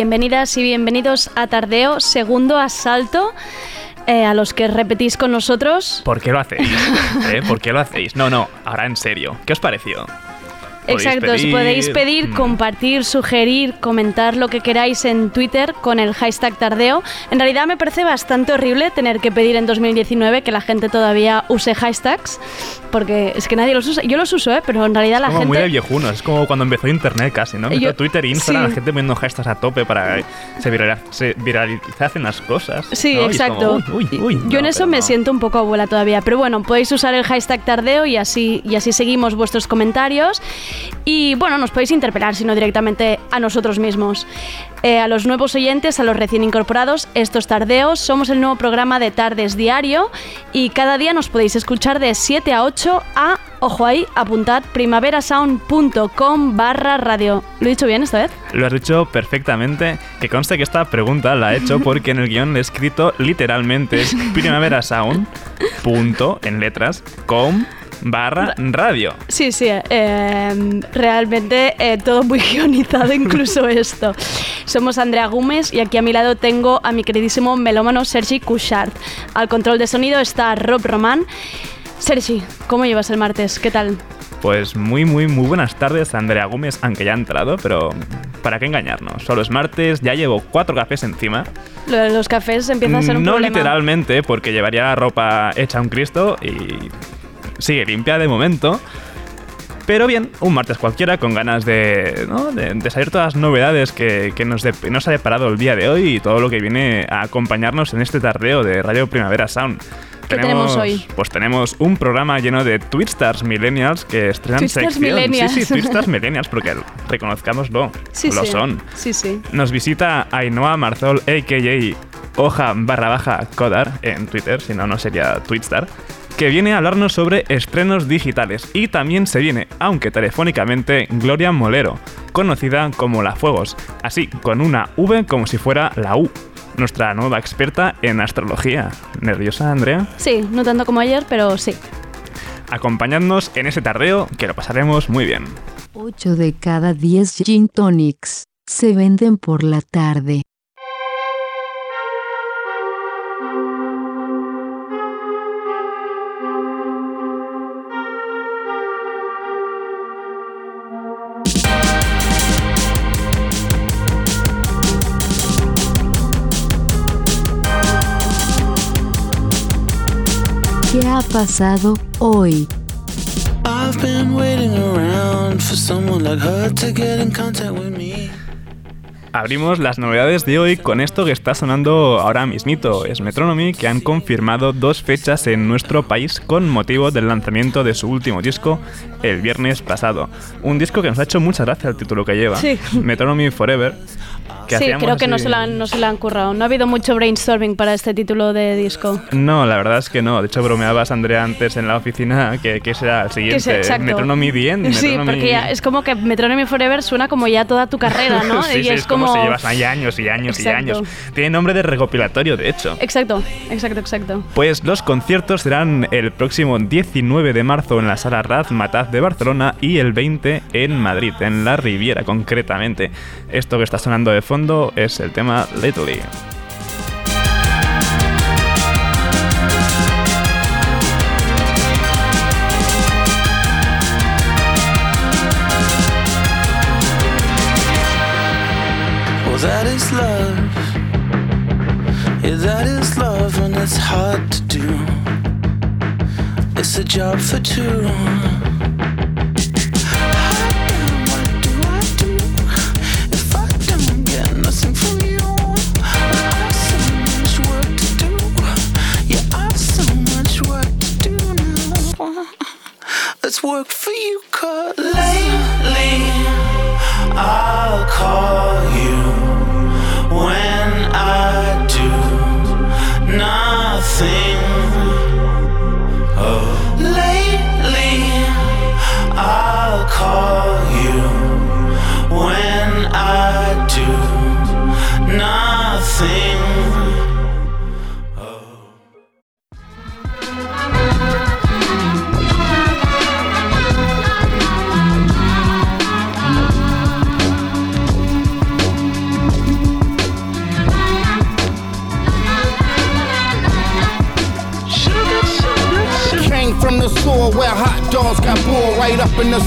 Bienvenidas y bienvenidos a Tardeo, segundo asalto. Eh, a los que repetís con nosotros. ¿Por qué lo hacéis? ¿Eh? ¿Por qué lo hacéis? No, no, ahora en serio. ¿Qué os pareció? Exacto, os podéis pedir, mm. compartir, sugerir, comentar lo que queráis en Twitter con el hashtag tardeo. En realidad me parece bastante horrible tener que pedir en 2019 que la gente todavía use hashtags, porque es que nadie los usa. Yo los uso, ¿eh? pero en realidad la como gente... muy de viejuno, es como cuando empezó Internet casi, ¿no? Yo... Twitter e Instagram, la gente poniendo hashtags a tope para que se, viralizasen las cosas. Sí, exacto. Yo en eso me siento un poco abuela todavía, pero bueno, podéis usar el hashtag tardeo y así, y así seguimos vuestros comentarios. Y bueno, nos podéis interpelar, sino directamente a nosotros mismos. Eh, a los nuevos oyentes, a los recién incorporados, estos tardeos, somos el nuevo programa de Tardes Diario y cada día nos podéis escuchar de 7 a 8 a, ojo ahí, apuntad, primaverasound.com barra radio. ¿Lo he dicho bien esta vez? Lo has dicho perfectamente, que conste que esta pregunta la he hecho porque en el guion he escrito literalmente es primaverasound, punto, en letras, com barra radio. Sí, sí, eh, realmente eh, todo muy guionizado, incluso esto. Somos Andrea Gómez y aquí a mi lado tengo a mi queridísimo melómano Sergi Couchard. Al control de sonido está Rob Román. Sergi, ¿cómo llevas el martes? ¿Qué tal? Pues muy, muy, muy buenas tardes, Andrea Gómez, aunque ya ha entrado, pero ¿para qué engañarnos? Solo es martes, ya llevo cuatro cafés encima. Lo de los cafés empieza a ser un no. No literalmente, porque llevaría la ropa hecha un Cristo y sigue limpia de momento. Pero bien, un martes cualquiera con ganas de, ¿no? de, saber todas las novedades que, nos, nos, ha deparado el día de hoy y todo lo que viene a acompañarnos en este tardeo de Radio Primavera Sound. ¿Qué tenemos, hoy? Pues tenemos un programa lleno de Twitstars Millennials que estrenan Twitstars Millennials. Sí, sí, Twitstars Millennials, porque reconozcámoslo, sí, lo sí. son. Sí, sí. Nos visita Ainhoa Marzol, a.k.a. Hoja barra baja Codar en Twitter, si no, no sería Twitstar que viene a hablarnos sobre estrenos digitales y también se viene, aunque telefónicamente, Gloria Molero, conocida como La Fuegos, así con una V como si fuera la U, nuestra nueva experta en astrología. ¿Nerviosa, Andrea? Sí, no tanto como ayer, pero sí. Acompañadnos en ese tardeo que lo pasaremos muy bien. 8 de cada 10 gin tonics se venden por la tarde. Pasado hoy? Abrimos las novedades de hoy con esto que está sonando ahora mismito. Es Metronomy que han confirmado dos fechas en nuestro país con motivo del lanzamiento de su último disco el viernes pasado. Un disco que nos ha hecho mucha gracia el título que lleva. Metronomy Forever sí, creo que no se, la han, no se la han currado. No ha habido mucho brainstorming para este título de disco. No, la verdad es que no. De hecho, bromeabas, Andrea, antes en la oficina que, que será el siguiente. Metronomy bien. Sí, porque ya es como que Metronomy Forever suena como ya toda tu carrera, ¿no? sí, y sí, es, como... se llevas ahí años y años y años. Tiene nombre de recopilatorio, de hecho. Exacto, exacto, exacto. Pues los conciertos serán el próximo 19 de marzo en la Sala Raz Mataz de Barcelona y el 20 en Madrid, en la Riviera concretamente. Esto que está sonando de fondo es el tema Little. That is love. Yeah, that is love when it's hard to do. It's a job for two. Let's work for you, lately I'll call you when I do nothing. Oh, lately I'll call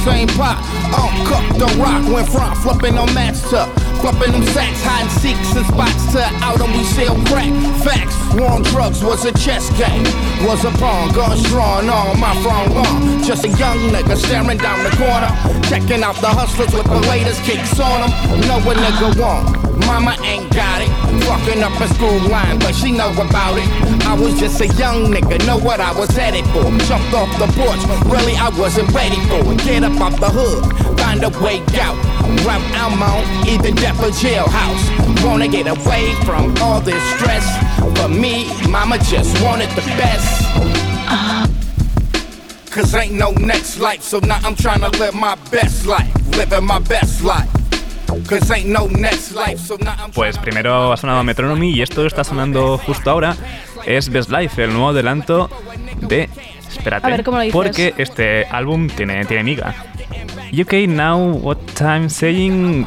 same pot. Uh, Uncooked the rock went front, flipping on match to Flipping them sacks, hiding seeks and spots to out and we sell crack. Facts, war on drugs was a chess game. Was a pawn, guns drawn on my front lawn. Just a young nigga staring down the corner. Checking out the hustlers with the latest kicks on them. Know what nigga want. Mama ain't got it. Walking up a school line, but she know about it. I was just a young nigga, know what I was headed for. Jumped off the porch, really I wasn't ready for it. Get up off the hood, find a way out. Route I'm on, either death or jailhouse. Wanna get away from all this stress. But me, mama just wanted the best. Cause ain't no next life, so now I'm trying to live my best life. Living my best life. Pues primero ha sonado Metronomy y esto está sonando justo ahora. Es Best Life, el nuevo adelanto de. Espérate, A ver, ¿cómo lo dices? porque este álbum tiene, tiene miga. UK now, what time saying?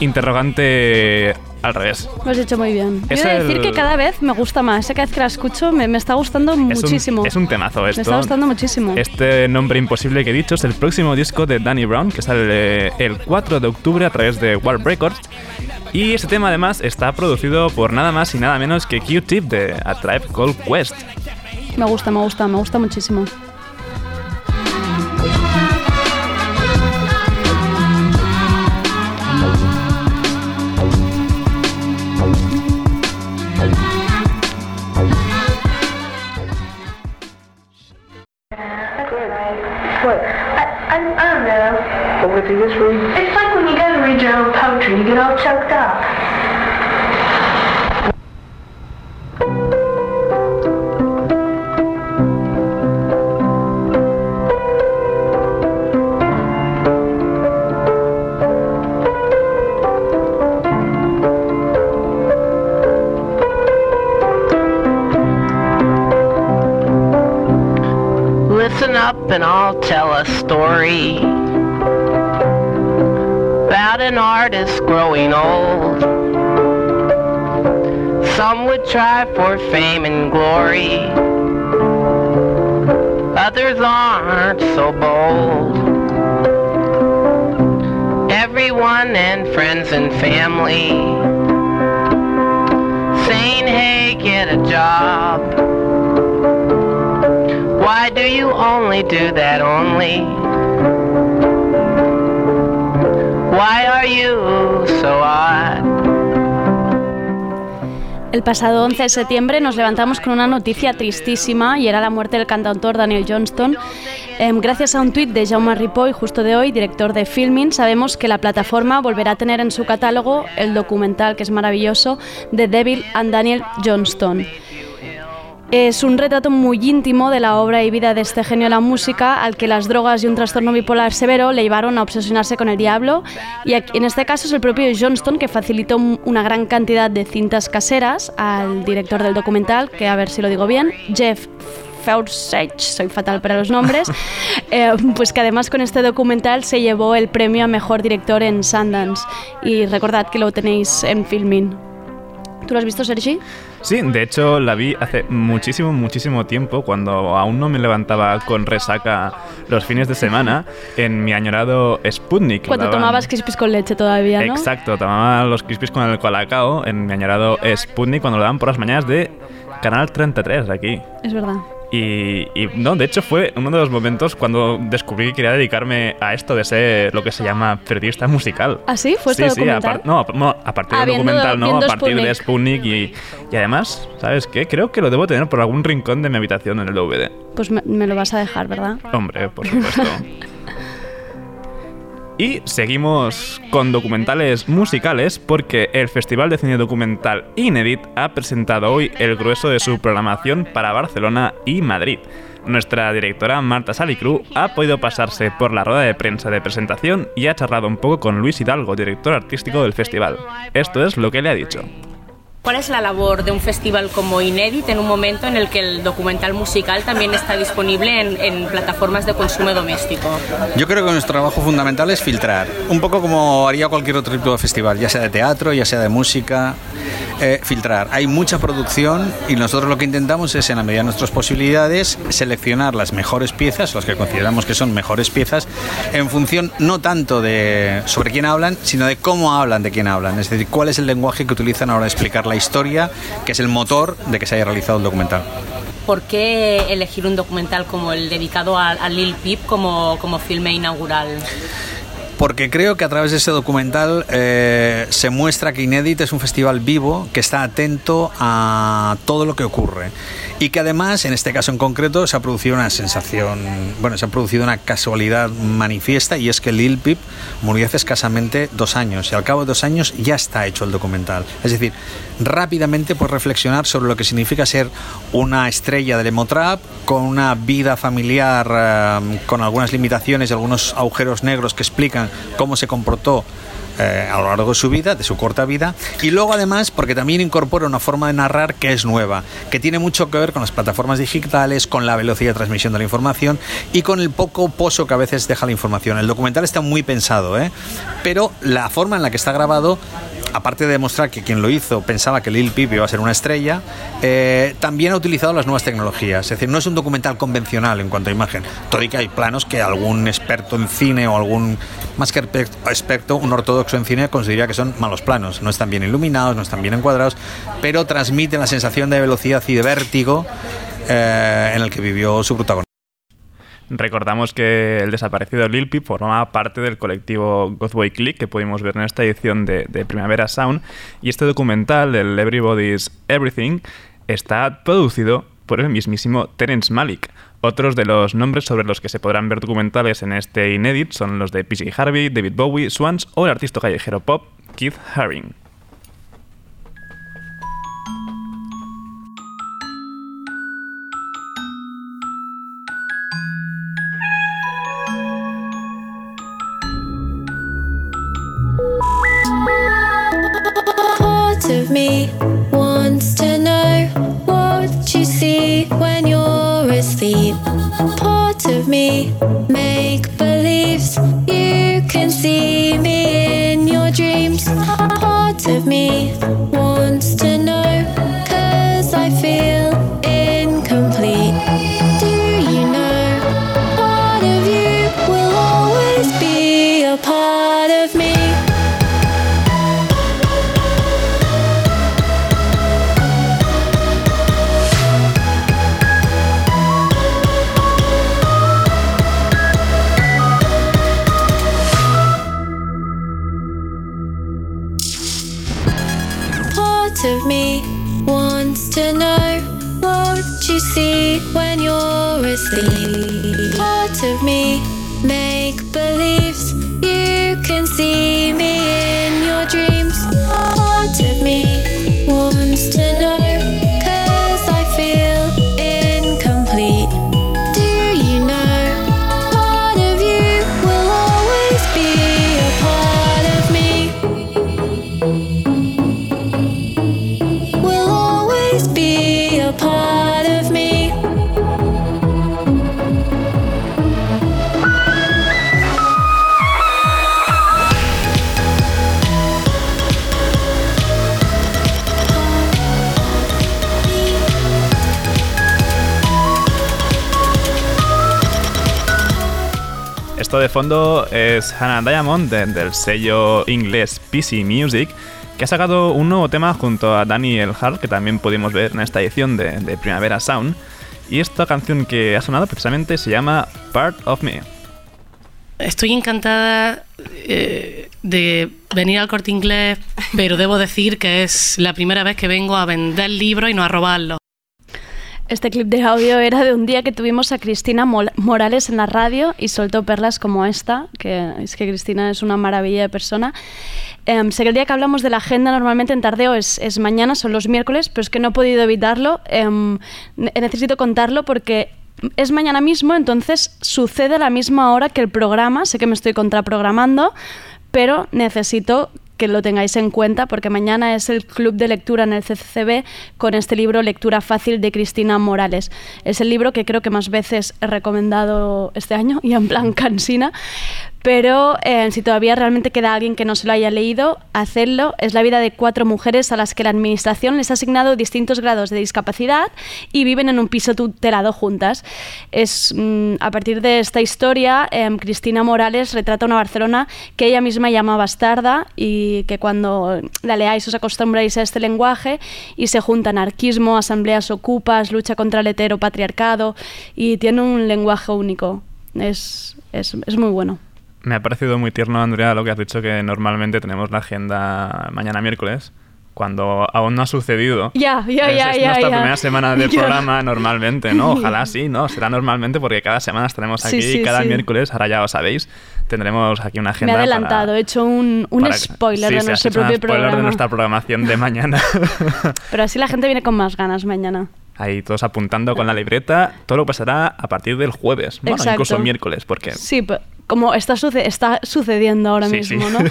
Interrogante al revés. Lo has hecho muy bien. Es Quiero decir que cada vez me gusta más. Cada vez que la escucho me, me está gustando Es un- muchísimo. Es un, temazo esto. me está gustando muchísimo. Este nombre imposible que he dicho es el próximo disco de Danny Brown, que sale el 4 de octubre a través de Warp Records. Y este tema además está producido por nada más y nada menos que Q-Tip de A Tribe Called Quest. Me gusta, me gusta, me gusta muchísimo. Know. What would you just read? It's like when you go to read your own poetry, you get all choked up. Listen up and I'll tell a story about an artist growing old. Some would try for fame and glory, others aren't so bold. Everyone and friends and family saying, hey, get a job. Why do you only do that only? Why are you so odd? El pasado 11 de septiembre nos levantamos con una noticia tristísima y era la muerte del cantautor Daniel Johnston. Em, gracias a un tuit de Jaume Ripoll, justo de hoy, director de Filming, sabemos que la plataforma volverá a tener en su catálogo el documental, que es maravilloso, de Devil and Daniel Johnston. Es un retrato muy íntimo de la obra y vida de este genio de la música, al que las drogas y un trastorno bipolar severo le llevaron a obsesionarse con el diablo. Y aquí- en este caso es el propio Johnston que facilitó un- una gran cantidad de cintas caseras al director del documental, que a ver si lo digo bien, Jeff Faursage, soy fatal para los nombres, eh, pues que además con este documental se llevó el premio a mejor director en Sundance. Y recordad que lo tenéis en Filmin. ¿Tú lo has visto, Sergi? Sí, de hecho la vi hace muchísimo, muchísimo tiempo, cuando aún no me levantaba con resaca los fines de semana, en mi añorado Sputnik. Cuando daban- tomabas crispis con leche todavía, ¿no? Exacto, tomaba los crispies con el colacao en mi añorado Sputnik cuando lo daban por las mañanas de Canal 33 de aquí. Es verdad. Y, y, no, de hecho fue uno de los momentos cuando descubrí que quería dedicarme a esto de ser lo que se llama periodista musical. ¿Ah, sí? ¿Fue este sí, sí, a, documental? par- no, a- no, a partir Ah, del viendo- documental, no, a partir de. Sputnik y, y además, ¿sabes qué? Creo que lo debo tener por algún rincón de mi habitación en el DVD. Pues me, me lo vas a dejar, ¿verdad? Hombre, por supuesto. Y seguimos con documentales musicales porque el Festival de Cine Documental Inédit ha presentado hoy el grueso de su programación para Barcelona y Madrid. Nuestra directora Marta Salicru ha podido pasarse por la rueda de prensa de presentación y ha charlado un poco con Luis Hidalgo, director artístico del festival. Esto es lo que le ha dicho. ¿Cuál es la labor de un festival como Inédit en un momento en el que el documental musical también está disponible en, plataformas de consumo doméstico? Yo creo que nuestro trabajo fundamental es filtrar, un poco como haría cualquier otro tipo de festival, ya sea de teatro, ya sea de música, eh, filtrar. Hay mucha producción y nosotros lo que intentamos es, en la medida de nuestras posibilidades, seleccionar las mejores piezas, las que consideramos que son mejores piezas, en función no tanto de sobre quién hablan, sino de cómo hablan de quién hablan, es decir, cuál es el lenguaje que utilizan a la hora de explicar la historia, que es el motor de que se haya realizado el documental. ¿Por qué elegir un documental como el dedicado a, Lil Peep como, como filme inaugural? Porque creo que a través de ese documental eh, se muestra que Inédit es un festival vivo que está atento a todo lo que ocurre y que además, en este caso en concreto, se ha producido una sensación, bueno, se ha producido una casualidad manifiesta y es que Lil Peep murió hace escasamente dos años y al cabo de dos años ya está hecho el documental. Es decir, rápidamente puedes reflexionar sobre lo que significa ser una estrella del emotrap con una vida familiar eh, con algunas limitaciones y algunos agujeros negros que explican cómo se comportó eh, a lo largo de su vida, de su corta vida, y luego además porque también incorpora una forma de narrar que es nueva, que tiene mucho que ver con las plataformas digitales, con la velocidad de transmisión de la información y con el poco pozo que a veces deja la información. El documental está muy pensado, ¿eh? pero la forma en la que está grabado aparte de demostrar que quien lo hizo pensaba que Lil Peep iba a ser una estrella, eh, también ha utilizado las nuevas tecnologías. Es decir, no es un documental convencional en cuanto a imagen. Todo hay planos que algún experto en cine o algún, más que experto, un ortodoxo en cine consideraría que son malos planos. No están bien iluminados, no están bien encuadrados, pero transmiten la sensación de velocidad y de vértigo eh, en el que vivió su protagonista. Recordamos que el desaparecido Lil Peep formaba parte del colectivo Godboy Click que pudimos ver en esta edición de, Primavera Sound y este documental, el Everybody's Everything, está producido por el mismísimo Terence Malik. Otros de los nombres sobre los que se podrán ver documentales en este inédit son los de PJ Harvey, David Bowie, Swans o el artista callejero pop Keith Haring. Of me wants to know what you see when you're asleep. Part of me make fondo es Hannah Diamond del sello inglés PC Music, que ha sacado un nuevo tema junto a Daniel Hart, que también pudimos ver en esta edición de, Primavera Sound. Y esta canción que ha sonado precisamente se llama Part of Me. Estoy encantada eh, de venir al corte inglés, pero debo decir que es la primera vez que vengo a vender libros y no a robarlos. Este clip de audio era de un día que tuvimos a Cristina Morales en la radio y soltó perlas como esta, que es que Cristina es una maravilla de persona. Em, sé que el día que hablamos de la agenda normalmente en tardeo es, es mañana, son los miércoles, pero es que no he podido evitarlo. Em, necesito contarlo porque es mañana mismo, entonces sucede a la misma hora que el programa. Sé que me estoy contraprogramando, pero necesito que lo tengáis en cuenta porque mañana es el club de lectura en el CCCB con este libro Lectura Fácil de Cristina Morales. Es el libro que creo que más veces he recomendado este año y en plan cansina, pero eh, si todavía realmente queda alguien que no se lo haya leído, hacedlo. Es la vida de cuatro mujeres a las que la Administración les ha asignado distintos grados de discapacidad y viven en un piso tutelado juntas. Es, mm, a partir de esta historia, em, Cristina Morales retrata una Barcelona que ella misma llama bastarda y que cuando la leáis os acostumbráis a este lenguaje y se junta anarquismo, asambleas ocupas, lucha contra el heteropatriarcado y tiene un lenguaje único. es, es, es muy bueno. Me ha parecido muy tierno, Andrea, lo que has dicho, que normalmente tenemos la agenda mañana miércoles, cuando aún no ha sucedido. Ya, ya, ya, es nuestra primera semana de programa normalmente, ¿no? Ojalá sí, ¿no? Será normalmente porque cada semana estaremos aquí, Sí, sí, cada sí. miércoles, ahora ya lo sabéis, tendremos aquí una Me agenda he adelantado, para- he hecho un, un para- spoiler de nuestro propio spoiler programa. de nuestra programación de mañana. Pero así la gente viene con más ganas mañana. Ahí todos apuntando con la libreta. Todo lo pasará a partir del jueves. Bueno, Exacto. incluso miércoles, porque Sí, como está, suce- está sucediendo ahora Sí, sí. mismo, ¿no?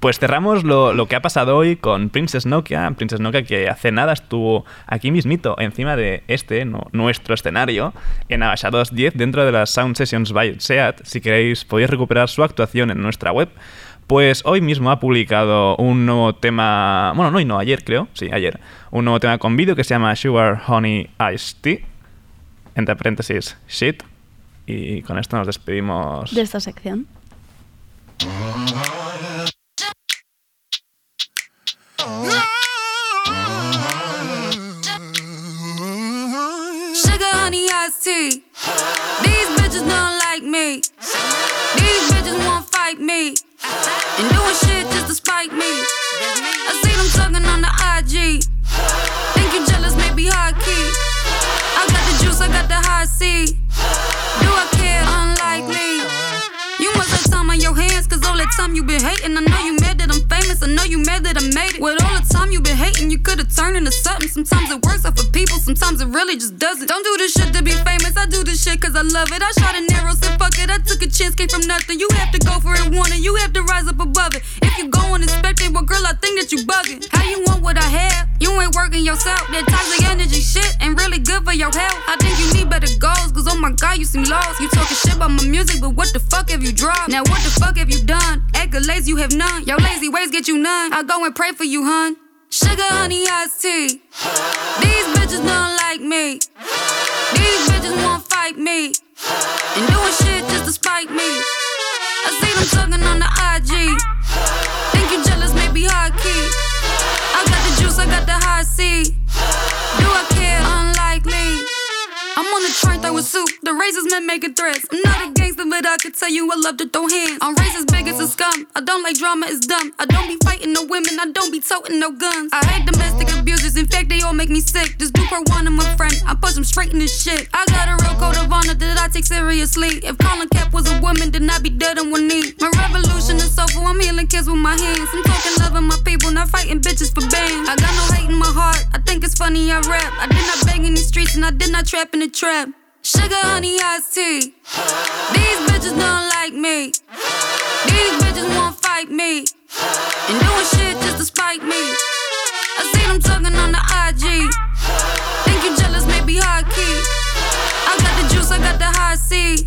Pues cerramos lo, lo que ha pasado hoy con Princess Nokia. Princess Nokia que hace nada estuvo aquí mismito, encima de este, no- nuestro escenario, en Abaixados 10, dentro de las Sound Sessions by SEAT. Si queréis, podéis recuperar su actuación en nuestra web. Pues hoy mismo ha publicado un nuevo tema, bueno, no hoy no, ayer creo, sí, ayer, un nuevo tema con vídeo que se llama Sugar Honey Iced Tea, entre paréntesis, shit. Y con esto nos despedimos. De esta sección. Sugar, honey, iced tea. These bitches don't like me. These bitches won't fight me. And doing shit just to spite me. I see them talking on the IG. Think you jealous, maybe high key. I got the juice, I got the high C. time you been hating. I know you mad that I'm famous, I know you mad that I made it. With all the time you been hating, you could've turned into something. Sometimes it works out for people, sometimes it really just doesn't. Don't do this shit to be famous, I do this shit cause I love it. I shot an arrow, said fuck it, I took a chance, came from nothing. You have to go for it, want it, you have to rise up above it. If you go unexpected, well, girl, I think that you bugging. How you want what I have? You ain't working yourself. That toxic energy shit ain't really good for your health. I think you need better goals, cause oh my god, you seem lost. You talking shit about my music, but what the fuck have you dropped? Now what the fuck have you done? Accolades you have none. Your lazy ways get you none. I go and pray for you, hun. Sugar, honey, iced tea. These bitches don't like me. These bitches won't fight me. And doing shit just to spite me. I see them talking on the IG. Think you jealous, maybe high key. I got the juice, I got the high C. Do I care? Unlikely. I'm on the train throwing soup. The razors men making threats. I'm not a gangster, but I can tell you I love to throw hands. I'm raised as big as a scum. I don't like drama, it's dumb. I don't be fighting no women, I don't be toting no guns. I hate domestic abusers, in fact, they all make me sick. This dude per one, I'm a friend. I push him straight in this shit. I got a real code of honor that I take seriously. If Colin Cap was a woman, then I'd be dead on one knee. My revolution is soulful, I'm healing kids with my hands. I'm talking loving my people, not fighting bitches for bands. I got no hate in my heart, I think it's funny I rap. I did not bang in the streets and I did not trap in the trap. Sugar, honey, iced tea. These bitches don't like me. These bitches won't fight me. And doing shit just to spite me. I see them talking on the IG. Think you jealous, maybe high key. I got the juice, I got the high C.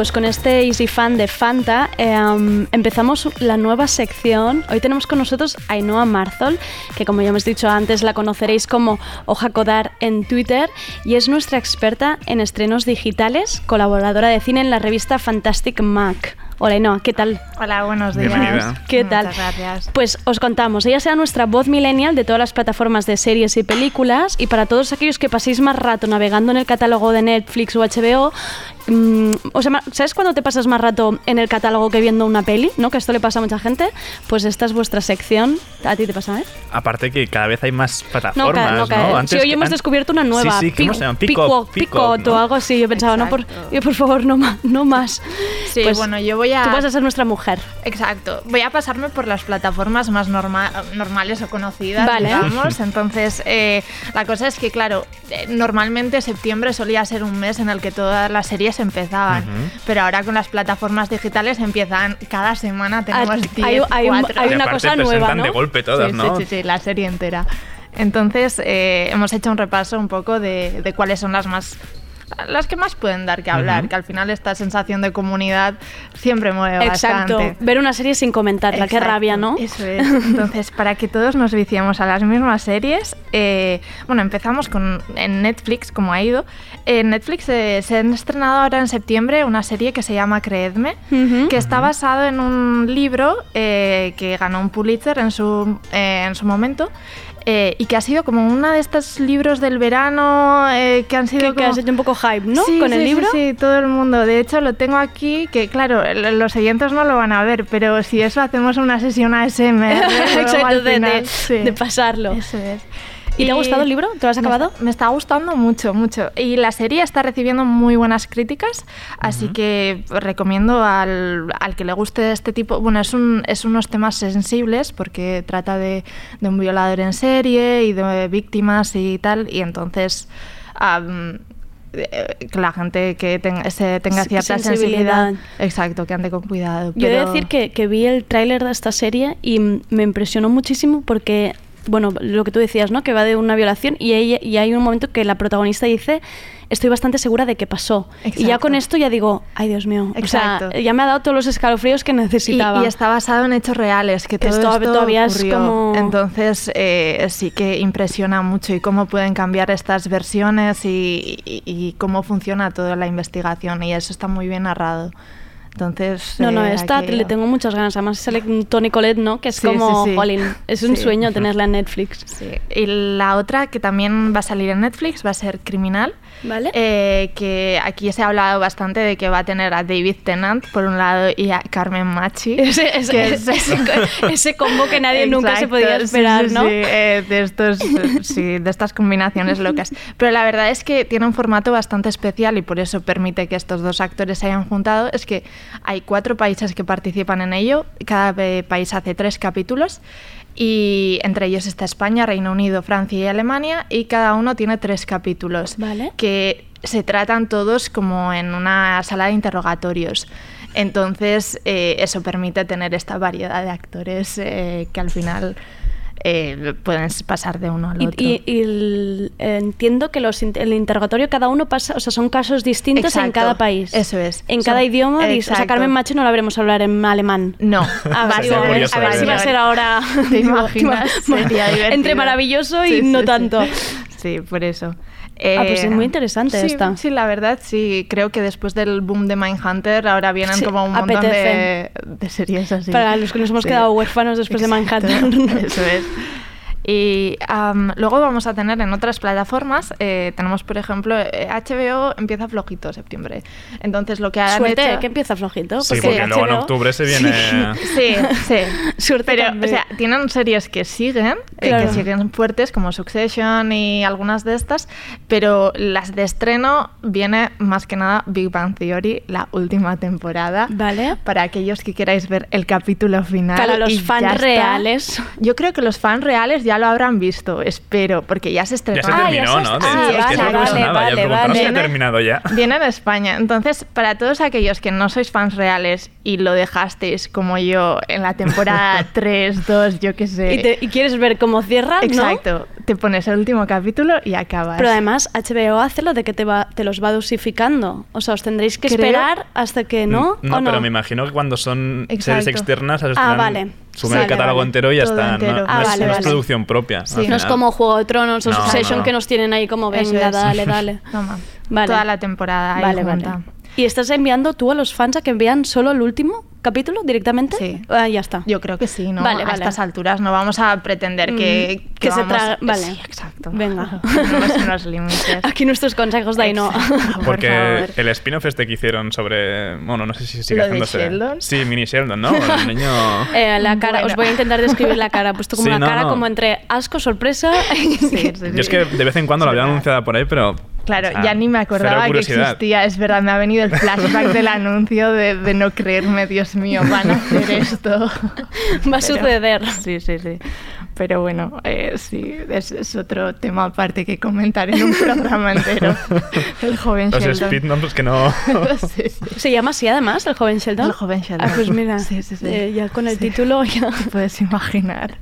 Pues con este Easy Fan de Fanta em, empezamos la nueva sección. Hoy tenemos con nosotros a Ainhoa Marzol, que como ya hemos dicho antes la conoceréis como Hoja Codar en Twitter y es nuestra experta en estrenos digitales, colaboradora de cine en la revista Fantastic Mac. Hola Ainhoa, ¿qué tal? Hola, buenos días. Bienvenida. ¿Qué tal? Muchas gracias. Pues os contamos, ella será nuestra voz millennial de todas las plataformas de series y películas y para todos aquellos que paséis más rato navegando en el catálogo de Netflix o HBO, mm, o sea, ¿sabes cuando te pasas más rato en el catálogo que viendo una peli? ¿No? Que esto le pasa a mucha gente. Pues esta es vuestra sección. ¿A ti te pasa, eh? Aparte que cada vez hay más plataformas, ca- ¿no? ca- Antes sí, hoy hemos an- descubierto una nueva. Sí, sí, ¿cómo se llama? Pico, Pico, ¿no? o algo así. Yo pensaba, no por, yo, por favor, no más. No más. Sí, Pues bueno, yo voy a... Tú vas a ser nuestra mujer. Exacto. Voy a pasarme por las plataformas más norma- normales o conocidas, Vale. digamos. Entonces, eh, la cosa es que, claro, eh, normalmente septiembre solía ser un mes en el que todas las series empezaban. Pero ahora con las plataformas digitales empiezan cada semana tenemos Ah, 10, hay- hay un- una cosa nueva, ¿no? de golpe todas, sí, ¿no? Sí, sí, sí, la serie entera. Entonces, eh, hemos hecho un repaso un poco de, de cuáles son las más las que más pueden dar que hablar, que al final esta sensación de comunidad siempre mueve Exacto. bastante. Ver una serie sin comentarla. Qué Exacto, rabia, ¿no? Eso es. Entonces, para que todos nos viciemos a las mismas series, eh, bueno, empezamos con en Netflix, como ha ido. En Netflix eh, se han estrenado ahora en septiembre una serie que se llama Creedme, que está basado en un libro eh, que ganó un Pulitzer en su, eh, en su momento. Eh, y que ha sido como uno de estos libros del verano eh, que han sido Que, que como... has hecho un poco hype, ¿no? Sí, Con el sí, sí, libro. Sí, todo el mundo. De hecho, lo tengo aquí, que claro, los oyentes no lo van a ver, pero si eso hacemos una sesión ASMR. Exacto, de, de- sí. de pasarlo. Eso es. ¿Y te ha gustado el libro? ¿Te lo has me acabado? está- Me está, gustando mucho, mucho. Y la serie está recibiendo muy buenas críticas, así que recomiendo al, al que le guste este tipo. Bueno, es, un, es unos temas sensibles porque trata de, de un violador en serie y de víctimas y tal, y entonces. eh, que la gente que tenga, se tenga cierta sensibilidad. sensibilidad. Exacto, que ande con cuidado. Yo he de pero- decir que, que vi el tráiler de esta serie y m- me impresionó muchísimo porque, bueno, lo que tú decías, ¿no? Que va de una violación y, hay un momento que la protagonista dice, estoy bastante segura de que pasó. Y ya Exacto. con esto ya digo, ay Dios mío, o sea, Exacto. ya me ha dado todos los escalofríos que necesitaba. y está basado en hechos reales, que todo Esto esto todavía es ocurrió. como- Entonces eh, sí que impresiona mucho y cómo pueden cambiar estas versiones y, y- y cómo funciona toda la investigación y eso está muy bien narrado. Entonces No, no, eh, esta le tengo muchas ganas. Además sale Tony Colette, ¿no? Que es Sí, como, sí, sí. jolín, es un sueño tenerla en Netflix. Sí. Y la otra que también va a salir en Netflix va a ser Criminal. ¿Vale? Eh, que aquí se ha hablado bastante de que va a tener a David Tennant por un lado y a Carmen Machi. Ese, ese- que es- ese- ese combo que nadie nunca se Exacto, podía sí, esperar, sí, ¿no? sí, eh, de, estos, sí, de estas combinaciones locas. Pero la verdad es que tiene un formato bastante especial y por eso permite que estos dos actores se hayan juntado. Es que hay cuatro países que participan en ello, cada país hace tres capítulos. Y entre ellos está España, Reino Unido, Francia y Alemania, y cada uno tiene tres capítulos Vale. que se tratan todos como en una sala de interrogatorios. Entonces, eh, eso permite tener esta variedad de actores eh, que al final eh, pueden pasar de uno al Y, otro. y- y el- entiendo que los, el interrogatorio cada uno pasa, o sea, son casos distintos en Exacto, cada país. eso es. En Son- cada idioma, dis- o sea. Carmen Machi no la veremos hablar en alemán. No, A ver, a ver, a ver si va a ser ahora. ¿Te imaginas? Sería divertido. entre maravilloso y Sí, no sí, tanto. Sí, Sí, por eso. Ah, pues es muy interesante sí, esta. Sí, la verdad, sí. Creo que después del boom de Mindhunter ahora vienen Sí, como un montón de, series así. Para los que nos hemos Sí. quedado huérfanos después Exacto, de Manhattan. Eso es. Y am, luego vamos a tener en otras plataformas, eh, tenemos por ejemplo, eh, HBO empieza flojito septiembre. Entonces lo que han Suerte, hecho... que empieza flojito. Sí, porque luego en octubre se viene... Sí, sí. Suerte Pero, o también. sea, tienen series que siguen, eh, Claro. que siguen fuertes, como Succession y algunas de estas, pero las de estreno viene más que nada Big Bang Theory, la última temporada. Vale. Para aquellos que queráis ver el capítulo final. Para los y fans reales. Yo creo que los fans reales ya lo habrán visto, espero, porque ya se estrenó. Ya se terminó, Ah, ya se- ¿no? De ah, hecho, es que vale, vale, nada. vale, ya preguntaron vale. si ha terminado ya. Viene en España. Entonces, para todos aquellos que no sois fans reales y lo dejasteis como yo en la temporada 3, 2, yo qué sé. Y, te- y quieres ver cómo cierra, ¿no? Exacto. Te pones el último capítulo y acabas. Pero además HBO hace lo de que te, va, te los va dosificando. O sea, os tendréis que Creo- esperar hasta que no. Mm, No, ¿o no? pero me imagino que cuando son Exacto. series externas, Ah, vale. suben el Vale, catálogo vale. entero y ya Todo está. entero. No, no Ah, es, vale, no es vale. producción propia. Sí. No es como Juego de Tronos o No, Succession no. que nos tienen ahí como, venga, es. dale, dale. Toma. Vale. Toda la temporada ahí Vale, vale. junta. ¿Y estás enviando tú a los fans a que vean solo el último capítulo directamente? Sí. Ah, ya está. Yo creo que sí, ¿no? Vale, a vale. estas alturas no vamos a pretender que, Mm, que se vamos- traga- vale. Sí, exacto. Venga. Unos límites. Aquí nuestros consejos de ahí no. Por Porque favor. el spin-off este que hicieron sobre. Bueno, no sé si sigue ¿Lo de haciéndose. Sheldon? Sí, Mini Sheldon, ¿no? El niño. Eh, la cara, Bueno. os voy a intentar describir la cara. Puesto como Sí, una no, cara no. como entre asco, sorpresa. Sí, sí, sí. Yo es que de vez en cuando lo había anunciada por ahí, pero. Claro, o sea, ya ni me acordaba que existía. Es verdad, me ha venido el flashback del anuncio de, de no creerme, Dios mío, van a hacer esto. Va a suceder. Sí, sí, sí. Pero bueno, eh, sí, es, es otro tema aparte que comentar en un programa entero. El joven Los Sheldon. speed que no. Sí, sí. ¿Se llama así además, el joven Sheldon? El joven Sheldon. Ah, pues mira, Sí, sí, sí. eh, ya con el Sí. título ya... Te puedes imaginar.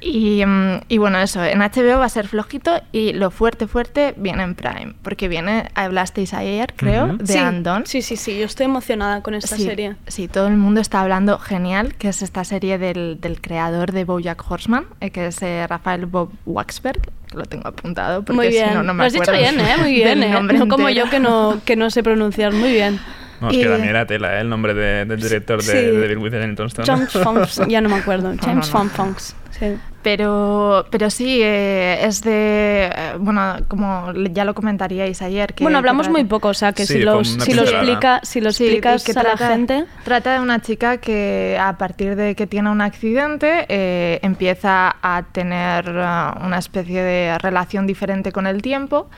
Y, mm, y bueno, eso, en HBO va a ser flojito y lo fuerte, fuerte viene en Prime. Porque viene, hablasteis ayer, creo, Ujú. de sí, Andon. Sí, sí, sí, yo estoy emocionada con esta sí, serie. Sí, todo el mundo está hablando genial, que es esta serie del, del creador de Bojack Horseman, eh, que es eh, Rafael Bob Waxberg, que lo tengo apuntado porque Muy bien. si no, no me lo has dicho acuerdo bien, ¿eh? Muy bien, ¿eh? No como entero. yo que no, que no sé pronunciar. Muy bien. No, es Y- que también era tela, ¿eh? El nombre de- del director de, Sí. de Devil Within Tombstone. James Fonks, ya no me acuerdo. James no, no. Fonks. Sí. Pero, pero sí, eh, es de. eh, bueno, como ya lo comentaríais ayer. Que, bueno, que hablamos trata- muy poco, o sea que Sí, si, fue lo, una si lo explica, si lo Sí, explicas que a la trata- gente. Trata de una chica que a partir de que tiene un accidente eh, empieza a tener eh, una especie de relación diferente con el tiempo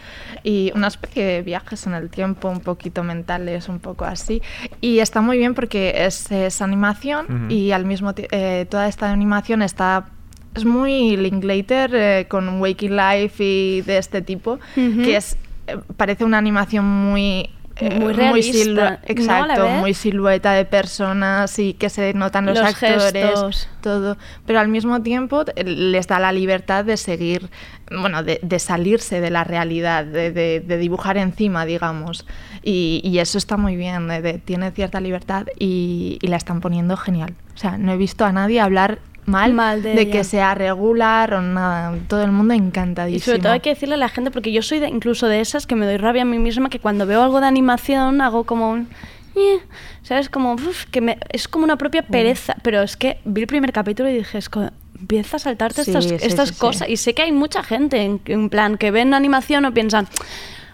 y una especie de viajes en el tiempo un poquito mentales, un poco así. Y está muy bien porque es, es animación Ujú. y al mismo tiempo toda esta animación está... Es muy Linklater eh, con Waking Life y de este tipo, que es eh, parece una animación muy eh, Muy realista. ¿La exacto, muy silueta de personas y que se notan los, Los actores, gestos. todo. Pero al mismo tiempo les da la libertad de seguir, bueno, de, de salirse de la realidad, de, de- de dibujar encima, digamos. Y, y eso está muy bien, tiene cierta libertad y, y la están poniendo genial. O sea, no he visto a nadie hablar mal, Mal de que sea regular o nada. Todo el mundo Y encantadísimo. sobre todo hay que decirle a la gente, porque yo soy de- incluso de esas que me doy rabia a mí misma, que cuando veo algo de animación hago como un... "Eh", ¿Sabes? Como... uf, que me, es como una propia Mm. pereza. Pero es que vi el primer capítulo y dije, es co- empieza a saltarte Sí, estas, sí, estas sí. cosas. Y sé que hay mucha gente en, en plan que ven animación o piensan...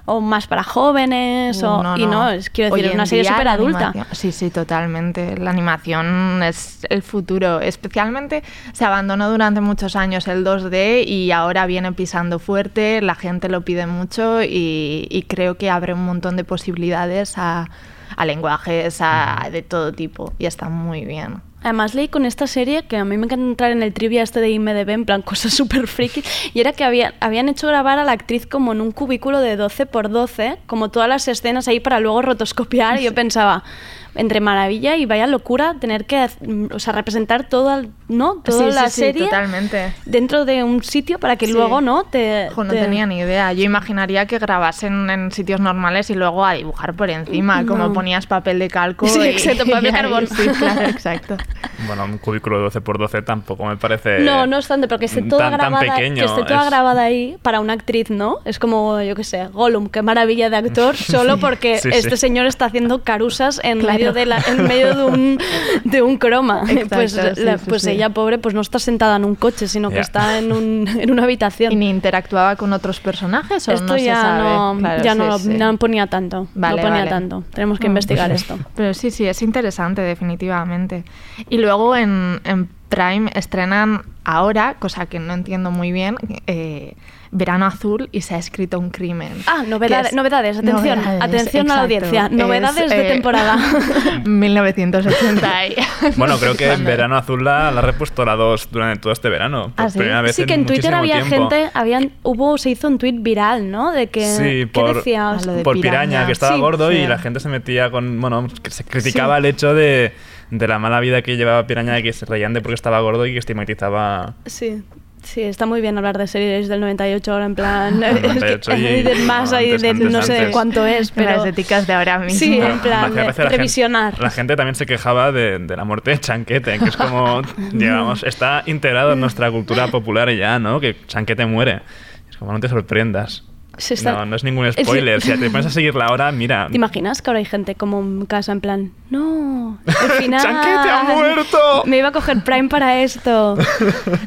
O más para jóvenes, o, No, y no, es, quiero decir, es una serie súper adulta. Sí, sí, totalmente. La animación es el futuro. Especialmente se abandonó durante muchos años el 2D y ahora viene pisando fuerte, la gente lo pide mucho y, y creo que abre un montón de posibilidades a, a lenguajes a, de todo tipo y está muy bien. Además leí con esta serie que a mí me encanta entrar en el trivia este de IMDB, en plan cosas súper frikis, y era que había, habían hecho grabar a la actriz como en un cubículo de 12 por 12, como todas las escenas ahí para luego rotoscopiar, y yo pensaba, entre maravilla y vaya locura tener que mm, o sea, representar toda, ¿no? toda Sí, la sí, sí, serie totalmente. dentro de un sitio para que Sí. luego no te... Ojo, no te- tenía ni idea. Yo imaginaría que grabasen en sitios normales y luego a dibujar por encima, como No. ponías papel de calco. Sí, y- exacto, papel carbón. Sí, claro, exacto. Bueno, un cubículo de 12 por 12 tampoco me parece. No, no obstante, pero que esté toda tan- tan grabada, pequeño, que esté toda es- grabada ahí para una actriz, ¿no? Es como, yo qué sé, Gollum, qué maravilla de actor, solo porque Sí, este señor está haciendo carusas en Claro. Medio de la, en medio de un, de un croma. Exacto, pues sí, la- sí, pues sí. ella, pobre, pues no está sentada en un coche, sino que está en, un, en una habitación. ¿Y ni interactuaba con otros personajes o Esto no se ya sabe? no, Claro, ya sí, no, sí. no ponía tanto. Vale, no ponía vale. tanto. Tenemos que Mm. investigar esto. Pero sí, sí, es interesante, definitivamente. Y luego en, en Prime estrenan ahora, cosa que no entiendo muy bien, eh, Verano Azul y se ha escrito un crimen. Ah, novedades, Que es- atención, novedades, atención a la audiencia. Novedades Es, de eh, temporada. 1980. y- Bueno, creo que en Verano Azul la, la ha repuesto la 2 durante todo este verano. Por ¿Ah, sí? primera vez Sí, que en Twitter había tiempo. gente, habían, hubo, se hizo un tweet viral, ¿no? De que, Sí, ¿qué por, decía? lo de por piraña. piraña, que estaba Sí, gordo y la gente se metía con. Bueno, que se criticaba Sí. el hecho de, de la mala vida que llevaba piraña, de que se reían de porque estaba gordo y que estigmatizaba. Sí. Sí, está muy bien hablar de series del 98 ahora en plan... Del es que 98 y- de más ahí antes, de antes, no sé antes. cuánto es, Pero las éticas de ahora mismo. Sí, Pero en plan, de la gente- revisionar. la gente también se quejaba de, de la muerte de Chanquete, que es como, digamos, está integrado en nuestra cultura popular ya, ¿no? Que Chanquete muere. Es como, no te sorprendas. Se está- No, no es ningún spoiler. Si te pones a seguirla ahora, mira. ¿Te imaginas que ahora hay gente como en casa en plan, no, al final... ¡Chanquete ha muerto! Me iba a coger Prime para esto.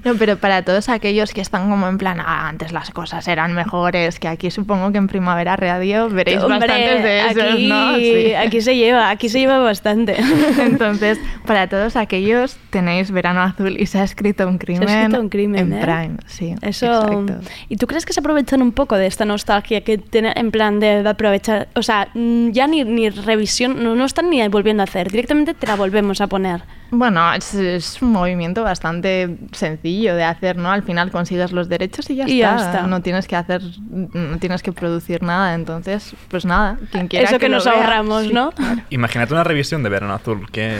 No, pero para todos aquellos que están como en plan, "Ah, antes las cosas eran mejores, que aquí supongo que en Primavera Radio veréis Hombre, bastantes de esos, aquí, ¿no? Sí. aquí se lleva, aquí se lleva bastante. Entonces, para todos aquellos tenéis Verano Azul y se ha escrito un crimen, escrito un crimen, en ¿eh? Prime, sí. Eso. exacto. ¿Y tú crees que se aprovechan un poco de esta nostalgia que tienen en plan de, de aprovechar? O sea, mm, ya ni, ni revisión, no, no están ni volviendo a hacer, directamente te la volvemos a poner. Bueno, es, es un movimiento bastante sencillo de hacer, ¿no? Al final consigues los derechos y ya, Y ya está. está. No tienes que hacer, no tienes que producir nada. Entonces, pues nada, quien quiera Eso que, lo nos vea, ahorramos, sí. ¿no? Imagínate una revisión de Verano Azul. ¿Qué,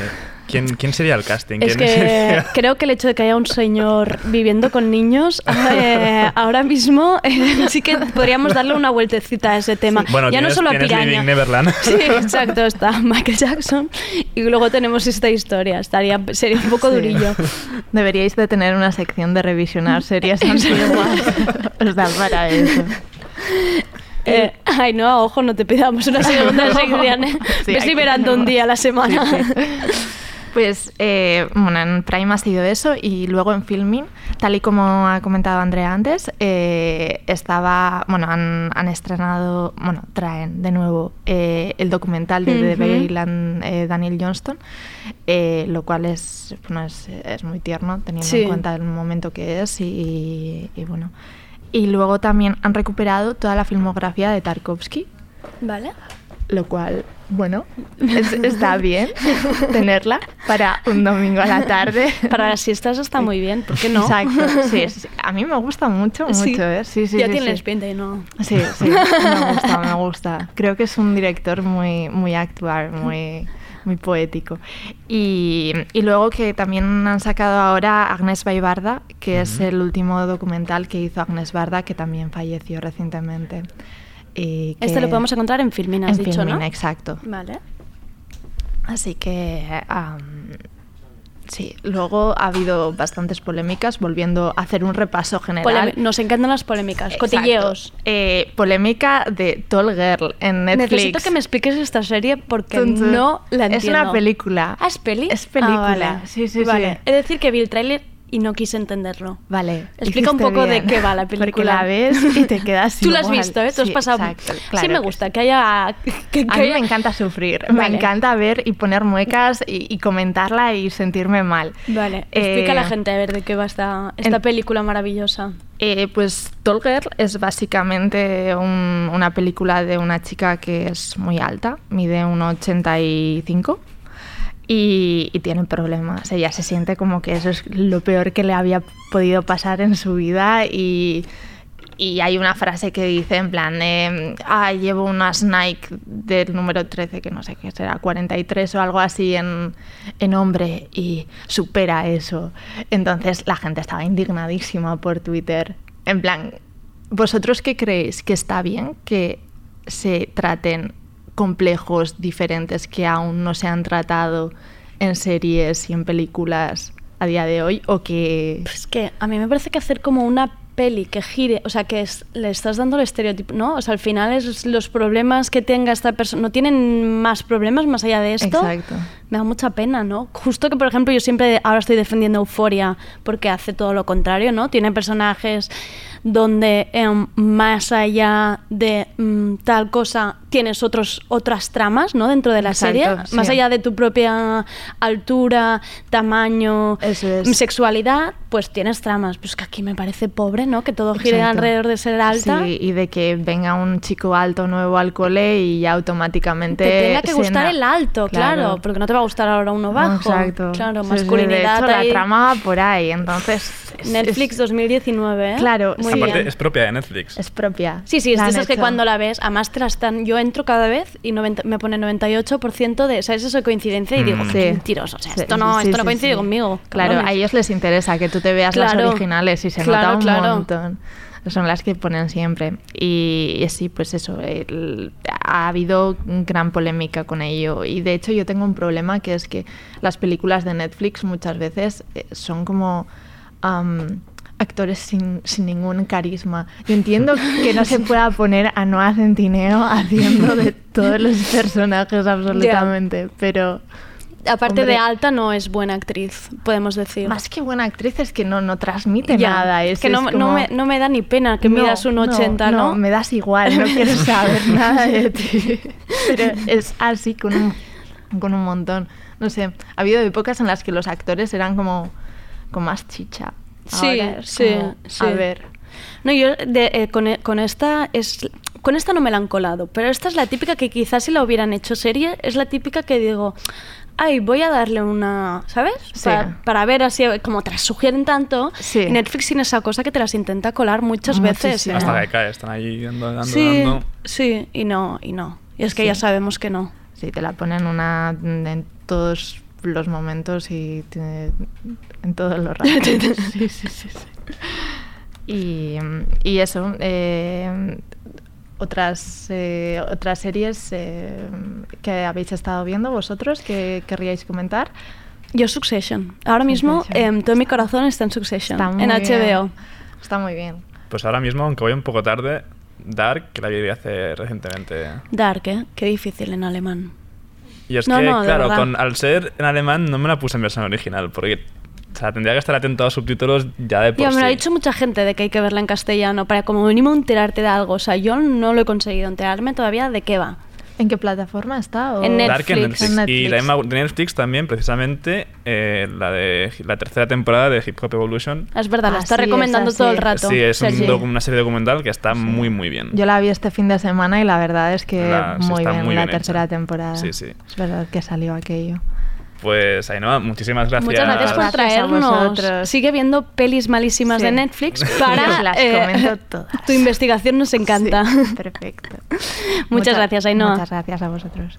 quién, ¿Quién sería el casting? Es ¿Quién que sería? creo que el hecho de que haya un señor viviendo con niños, eh, ahora mismo eh, sí que podríamos darle una vueltecita a ese tema. Bueno, ya no solo a Piraña. Neverland. Sí, exacto, está Michael Jackson y luego tenemos esta historia. Estaría, sería un poco Sí. durillo. Deberíais de tener una sección de revisionar series antiguas. Os da para eso. Eh, ay, no, ojo, no te pidamos una segunda sección. ¿eh? Sí, Ves liberando un día a la semana. Sí, sí. Pues eh, bueno, en Prime ha sido eso y luego en Filmin, tal y como ha comentado Andrea antes, eh, estaba, bueno, han, han estrenado, bueno, traen de nuevo eh, el documental de and eh, Daniel Johnston, eh, lo cual es, bueno, es, es muy tierno teniendo Sí. en cuenta el momento que es y, y bueno. Y luego también han recuperado toda la filmografía de Tarkovsky, Vale. Lo cual, bueno, es- está bien tenerla para un domingo a la tarde. Para las siestas está muy bien, ¿por qué no? Exacto, sí, sí, a mí me gusta mucho, mucho, Sí. ¿eh? Sí, sí, ya sí, tienes sí. pinta y no. Sí, sí, me gusta, me gusta. Creo que es un director muy, muy actual, muy, muy poético. Y, y luego que también han sacado ahora Agnes Baibarda, que es el último documental que hizo Agnes Barda, que también falleció recientemente. Y Este que- lo podemos encontrar en Filmin, has en dicho, Filmin, ¿no? exacto. Vale. Así que sí, luego ha habido bastantes polémicas, volviendo a hacer un repaso general. Polemi- Nos encantan las polémicas, Exacto. cotilleos. Eh, polémica de Tall Girl en Netflix. Necesito que me expliques esta serie porque no la entiendo. Es una película. ¿Ah, es peli? Es película. Ah, vale. Sí, sí, Vale. sí. Es decir, que vi el tráiler y no quise entenderlo. Vale. Explica un poco de qué va la Porque película. la ves y te quedas Tú la has visto, ¿eh? Tú has Sí, pasado... exacto, sí me gusta que haya... Que, que A mí me encanta sufrir, Vale. me encanta ver y poner muecas y, y comentarla y sentirme mal. Vale, explica a la Eh, gente a ver de qué va esta, esta en- película maravillosa. Eh, pues Tall Girl es básicamente un- una película de una chica que es muy alta, mide 1,85 y, y tiene problemas. Ella se siente como que eso es lo peor que le había podido pasar en su vida y, hay una frase que dice en plan, ah, llevo unas Nike del número 13, que no sé qué será, 43 o algo así en, en hombre y supera eso. Entonces la gente estaba indignadísima por Twitter. En plan, ¿vosotros qué creéis? ¿Que está bien que se traten complejos diferentes que aún no se han tratado en series y en películas a día de hoy? ¿O que...? Es que a mí me parece que hacer como una peli que gire, o sea, que es- le estás dando el estereotipo, ¿no? O sea, al final es los problemas que tenga esta persona, ¿no tienen más problemas más allá de esto? Exacto. me da mucha pena, ¿no? Justo que, por ejemplo, yo siempre ahora estoy defendiendo Euforia porque hace todo lo contrario, ¿no? Tiene personajes donde em, más allá de mm, tal cosa tienes otros, otras tramas ¿no? dentro de la Exacto, serie, sí. más allá de tu propia altura, tamaño, es. sexualidad, pues tienes tramas. Pues que aquí me parece pobre, ¿no? Que todo gire Exacto. alrededor de ser alta. Sí, y de que venga un chico alto nuevo al cole y ya automáticamente. Te tenga que gustar el alto, claro. porque no te va a gustar ahora uno bajo. Exacto. Claro, Sí, sí, masculinidad. De hecho, ahí. la trama va por ahí, entonces. es- Netflix 2019, ¿eh? Claro, Muy Aparte, bien. es propia de Netflix. Es propia. Sí, sí, es de esas que cuando la ves, además te la están. Yo entro cada vez y 90 me pone 98% de. ¿Sabes eso de coincidencia? Y digo, Mm. qué mentiroso. O sea, Sí, esto no, sí, esto no coincide sí. conmigo. Claro, cabrones. a ellos les interesa que tú te veas Claro. las originales y se Claro, nota un claro. montón. Son las que ponen siempre. Y, y sí, pues eso, el- ha habido gran polémica con ello. Y de hecho yo tengo un problema que es que las películas de Netflix muchas veces eh, son como... am, actores sin, sin ningún carisma. Yo entiendo que no se pueda poner a Noah Centineo haciendo de todos los personajes absolutamente, pero... Aparte hombre, de alta, no es buena actriz, podemos decir. Más que buena actriz es que no, no transmite Ya, nada. es que no, es no como- me, no me da ni pena que No, midas un 80, ¿no? me das igual, no quiero saber nada de ti. Pero es así con un, con un montón. No sé, ha habido épocas en las que los actores eran como con más chicha. Sí, Ahora es sí, como, sí. A ver, No, yo de- eh, con, e- con esta es con esta no me la han colado, pero esta es la típica que quizás si la hubieran hecho serie es la típica que digo, ay, voy a darle una, ¿sabes? Sí. Para, para ver así como te las sugieren tanto. Sí. y Netflix tiene esa cosa que te las intenta colar muchas veces. Muchísimo. ¿eh? Hasta que cae, están ahí dando, dando, Sí, dando. sí, y no, y no. Y es que Sí. ya sabemos que no. sí, te la ponen una en todos los momentos y te- en todos los ratos. sí, sí, sí, sí. Y, y eso, eh, otras, eh, otras series eh, que habéis estado viendo vosotros que querríais comentar. Yo Succession. Ahora mismo Succession. em, todo mi corazón está en Succession, Está muy en bien. HBO. Está muy bien. Pues ahora mismo, aunque voy un poco tarde, Dark, que la vi hace recientemente. Dark, ¿eh? Qué difícil en alemán. Y es No, que, no, claro, con, al ser en alemán no me la puse en versión original, porque o sea, tendría que estar atento a los subtítulos ya de por Ya me lo ha sí. dicho mucha gente de que hay que verla en castellano para como mínimo enterarte de algo. O sea, yo no lo he conseguido enterarme todavía de qué va. ¿En qué plataforma está? o- En Dark en Netflix. Netflix. En Y Netflix. la misma de Netflix también, precisamente, eh, la de la tercera temporada de Hip Hop Evolution. Es verdad, la Ah, está sí, recomendando todo sí. el rato. Sí, es un una serie documental que está muy, muy bien. Yo la vi este fin de semana y la verdad es que La- sí, muy está bien muy la bien tercera hecha. temporada. Sí, sí. Es verdad que salió aquello. Pues, Ainhoa, muchísimas gracias. Muchas gracias por traernos. Sigue viendo pelis malísimas Sí. de Netflix para las eh, comento todas. tu investigación nos encanta. Sí, perfecto. Muchas gracias, Ainhoa. Muchas gracias a vosotros.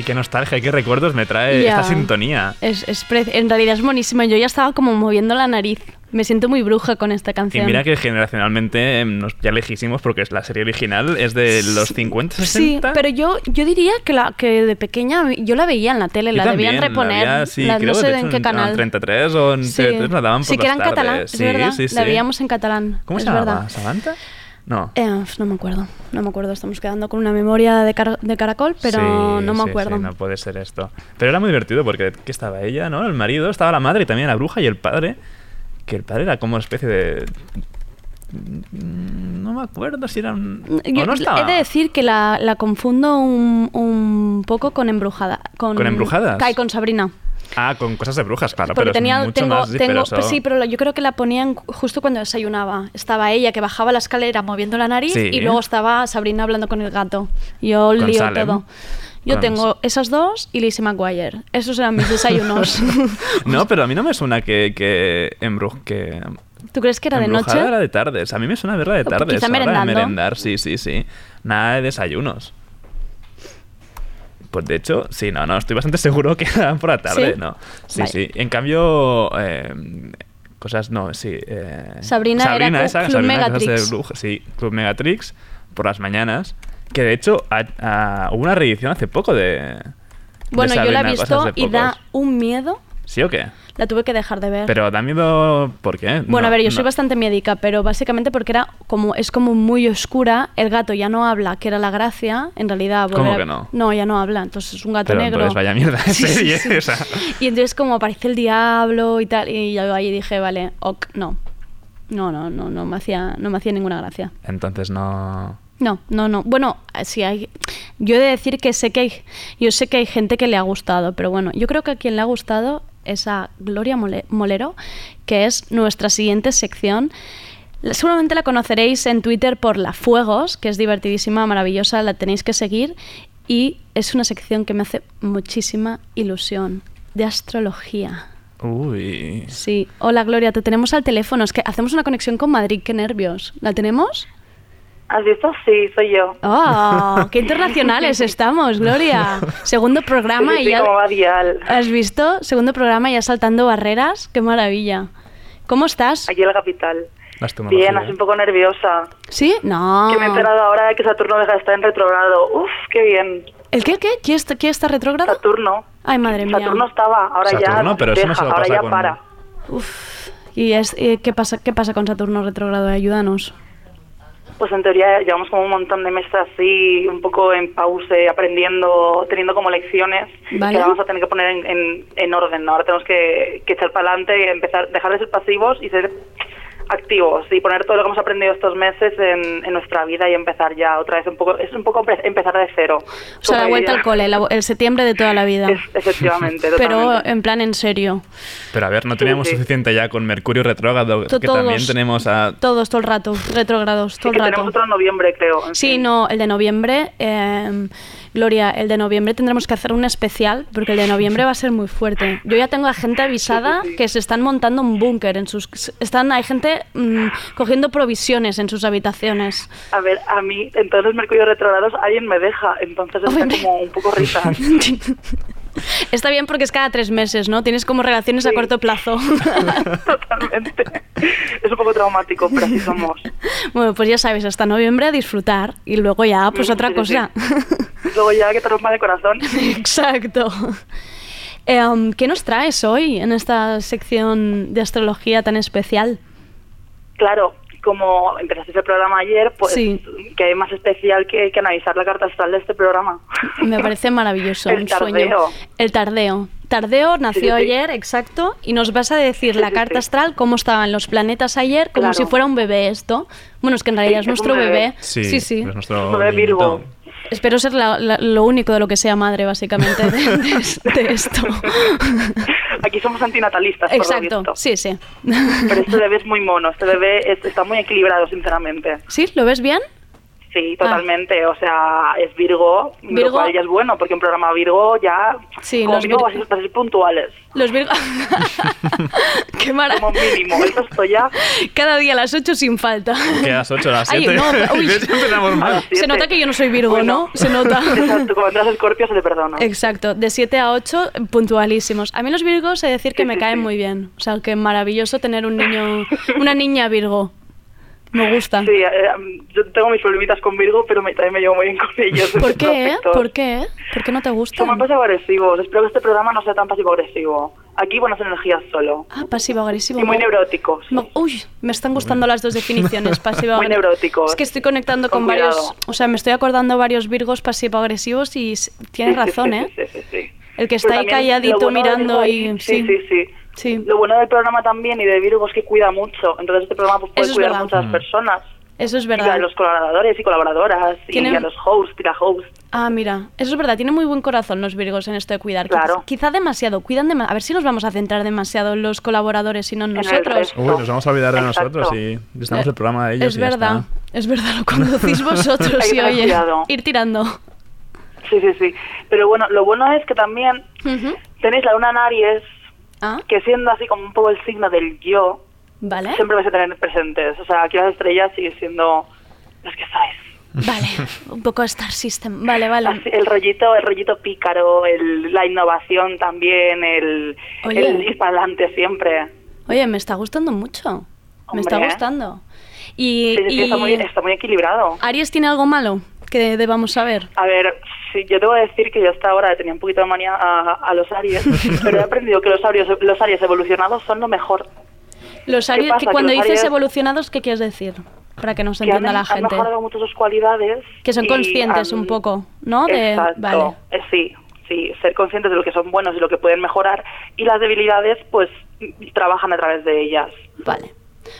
Ay, qué nostalgia, qué recuerdos me trae esta sintonía. Es, es en realidad es buenísima. Yo ya estaba como moviendo la nariz. Me siento muy bruja con esta Y canción. mira que generacionalmente em, nos, ya lejísimos porque es la serie original es de los 50, Sí, 60. pero yo, yo diría que, la, que de pequeña yo la veía en la tele, Yo la también, debían reponer. la había, sí, la- creo, no sé de en qué canal. En 33 o en Sí. TV3 la daban por Sí, que era en catalán, es Sí, verdad. sí, sí. La veíamos en catalán. ¿Cómo es se llamaba? verdad. ¿Samantha? No. Eh, no me acuerdo, no me acuerdo. Estamos quedando con una memoria de, car- de caracol, pero Sí, no me sí, acuerdo. sí, no puede ser esto. Pero era muy divertido porque que estaba ella, ¿no? El marido, estaba la madre y también la bruja y el padre. Que el padre era como una especie de. No me acuerdo si era un. Yo no. He de decir que la, la confundo un, un poco con Embrujada. Con, ¿Con Embrujadas? Ay, con Sabrina. Ah, con cosas de brujas, claro, Porque pero tenía, es mucho tengo, más tengo, pues sí, pero yo creo que la ponían justo cuando desayunaba. Estaba ella que bajaba la escalera moviendo la nariz Sí. y luego estaba Sabrina hablando con el gato. Yo Con lío Salem. todo. Yo Con- tengo esas dos y Lizzie McGuire. Esos eran mis desayunos. No, pero a mí no me suena que, que embruj... Que... ¿Tú crees que era de noche? era de tardes. A mí me suena verla de tardes. quizá merendando. merendar, sí, sí, sí. Nada de desayunos. Pues de hecho, sí, no, no, estoy bastante seguro que era por la tarde, ¿Sí? ¿no? Sí, Vale. sí. En cambio, eh, cosas, no, sí. eh, Sabrina era Club- esa, Club Sabrina, de Megatrix. bruja, sí, Club Megatrix, por las mañanas. Que de hecho, hubo una reedición hace poco de. de Bueno, yo la he Sabrina, visto de y da un miedo. ¿Sí o qué? La tuve que dejar de ver. Pero da miedo, ¿por qué? Bueno, No, a ver, yo no. soy bastante médica, pero básicamente porque era como es como muy oscura, el gato ya no habla, que era la gracia, en realidad. ¿Cómo a- que no? No, ya no habla, entonces es un gato Pero negro. entonces vaya mierda Sí, sí. Y entonces como aparece el diablo y tal, y yo ahí dije, vale, ok, no. No, no, no, no me hacía, no me hacía ninguna gracia. Entonces no. No, no, no. Bueno, sí hay. Yo he de decir que sé que hay, yo sé que hay gente que le ha gustado, pero bueno, yo creo que a quien le ha gustado es a Gloria Mole- Molero, que es nuestra siguiente sección. Seguramente la conoceréis en Twitter por La Fuegos, que es divertidísima, maravillosa, la tenéis que seguir. Y es una sección que me hace muchísima ilusión, de astrología. Uy. Sí. Hola Gloria, te tenemos al teléfono. Es que hacemos una conexión con Madrid, qué nervios. ¿La tenemos? ¿Has visto? Sí, soy yo. ¡Oh! ¡Qué internacionales estamos, Gloria! Segundo programa Sí, sí, y ya... ¿Has visto? Segundo programa ya saltando barreras. ¡Qué maravilla! ¿Cómo estás? Aquí en la capital. Bien, así un poco nerviosa. ¿Sí? No. Que me he enterado ahora de que Saturno deja de estar en retrogrado. Uf, qué bien. ¿El qué? ¿Qué? ¿Quién está, quién está retrógrado? Saturno. Ay, madre mía. Saturno estaba, ahora Saturno, ya pero eso no deja, se lo ahora pasa ya con- para. ¿Y es, eh, ¿qué, pasa, qué pasa con Saturno retrógrado? Ayúdanos. Pues en teoría llevamos como un montón de meses así, un poco en pause, aprendiendo, teniendo como lecciones Vale. que vamos a tener que poner en, en, en orden. Ahora tenemos que, que echar para adelante y empezar, dejar de ser pasivos y ser activos y poner todo lo que hemos aprendido estos meses en, en nuestra vida y empezar ya otra vez un poco, es un poco empe- empezar de cero. O sea, la vuelta al cole, la- el septiembre de toda la vida. Efectivamente, Pero totalmente. en plan en serio. Pero a ver, no teníamos sí. suficiente ya con Mercurio retrógrado, To- que todos. también tenemos a... Todos, todo el rato. Retrógrados, todo el rato. tenemos otro en noviembre, creo. en Sí, fin. no, el de noviembre. eh, Gloria, el de noviembre tendremos que hacer un especial porque el de noviembre va a ser muy fuerte. Yo ya tengo a gente avisada que se están montando un búnker en sus. Están, hay gente mm, cogiendo provisiones en sus habitaciones. A ver, a mí, en todos los Mercurio retrogrados, alguien me deja, entonces está como un poco risa. Está bien porque es cada tres meses, ¿no? Tienes como relaciones a corto plazo. Totalmente. Es un poco traumático, pero así somos. bueno, pues ya sabes, hasta noviembre a disfrutar y luego ya, pues Mm, otra sí, sí, cosa. Luego ya que te rompa de corazón. Exacto. Em, ¿Qué nos traes hoy en esta sección de astrología tan especial? Claro, como empezaste el programa ayer, pues Sí. que hay más especial que, que analizar la carta astral de este programa. Me parece maravilloso. El un sueño. tardeo. El tardeo. Tardeo nació Sí, sí, sí. ayer, exacto, y nos vas a decir la carta astral, cómo estaban los planetas ayer, como Claro. si fuera un bebé esto. Bueno, es que en realidad Sí, es nuestro bebé. bebé. Sí, sí. sí. es nuestro Bebé Virgo. Espero ser la- la- lo único de lo que sea madre, básicamente, de, de- de esto. Aquí somos antinatalistas, por lo Exacto, visto. sí, sí. Pero este bebé es muy mono, este bebé es- está muy equilibrado, sinceramente. ¿Sí? ¿Lo ves bien? Sí, totalmente. O sea, es Virgo, Ah. Virgo- lo cual ya es bueno, porque un programa Virgo ya, Sí, como los mínimo, vas a ser- vas a ser puntuales. Los Virgo... Qué maravilla. Como mínimo, eso esto ya... Cada día a las 8 sin falta. Que a las 8 a las Ay, 7. no, uy. empezamos mal. Se nota que yo no soy Virgo, ¿no? Se nota. Exacto, como entras a Scorpio se te perdona. Exacto, de 7 a 8, puntualísimos. A mí los Virgos, he de decir que me caen muy bien. O sea, que maravilloso tener un niño, una niña Virgo. Me gusta. Sí, eh, yo tengo mis problemitas con Virgo, pero me- también me llevo muy bien con ellos. ¿Por qué? eh? ¿Por qué? ¿Por qué no te gusta? Son muy pasivo-agresivos. Espero que este programa no sea tan pasivo-agresivo. Aquí buenas energías solo. Ah, pasivo-agresivo. Y muy neuróticos. me- Uy, me están gustando las dos definiciones, pasivo Muy neuróticos. Es que estoy conectando Con con, varios, o sea, me estoy acordando varios Virgos pasivo-agresivos y tienes Sí, sí, razón, sí, ¿eh? sí, sí, sí. El que Pero está ahí también calladito bueno mirando Virgo- y... Sí, sí, sí. Sí. Lo bueno del programa también y de Virgo es que cuida mucho. Entonces este programa pues, puede Eso es cuidar las Mm. personas. Eso es Y verdad. a los colaboradores y colaboradoras y Tienen- a los hosts y la host. Ah, mira, eso es verdad, tienen muy buen corazón los virgos en esto de cuidar. Claro. Quizá demasiado, cuidan dema- A ver si nos vamos a centrar demasiado en los colaboradores y no en el nosotros. Uy, nos vamos a olvidar de Exacto. nosotros y estamos el programa de ellos. Es y ya verdad, está. es verdad, lo conducís vosotros y oye, cuidado. ir tirando. Sí, sí, sí. Pero bueno, lo bueno es que también tenéis la luna en Aries, Ah. que siendo así como un poco el signo del yo, Vale. siempre vais a tener presentes. O sea, aquí las estrellas siguen siendo las que sois. Vale, un poco Star System. Vale, vale. Así, el rollito, el rollito pícaro, el, la innovación también, el, Oye. el ir para adelante siempre. Oye, me está gustando mucho. Me está Hombre. gustando. Y, Sí, sí, sí, está, y- muy, está muy equilibrado. ¿Aries tiene algo malo que debamos saber? A ver, sí, yo debo decir que yo hasta ahora tenía un poquito de manía a, a los Aries, pero he aprendido que los Aries, los Aries evolucionados son lo mejor. Los ¿Qué Aries, que Que cuando los dices Aries- evolucionados, ¿qué quieres decir? Para que nos Que han, entienda la han gente. mejorado mucho sus cualidades. Que son conscientes han- un poco, ¿no? De, Exacto, Vale. eh, sí, sí, ser conscientes de lo que son buenos y lo que pueden mejorar y las debilidades pues trabajan a través de ellas. Vale.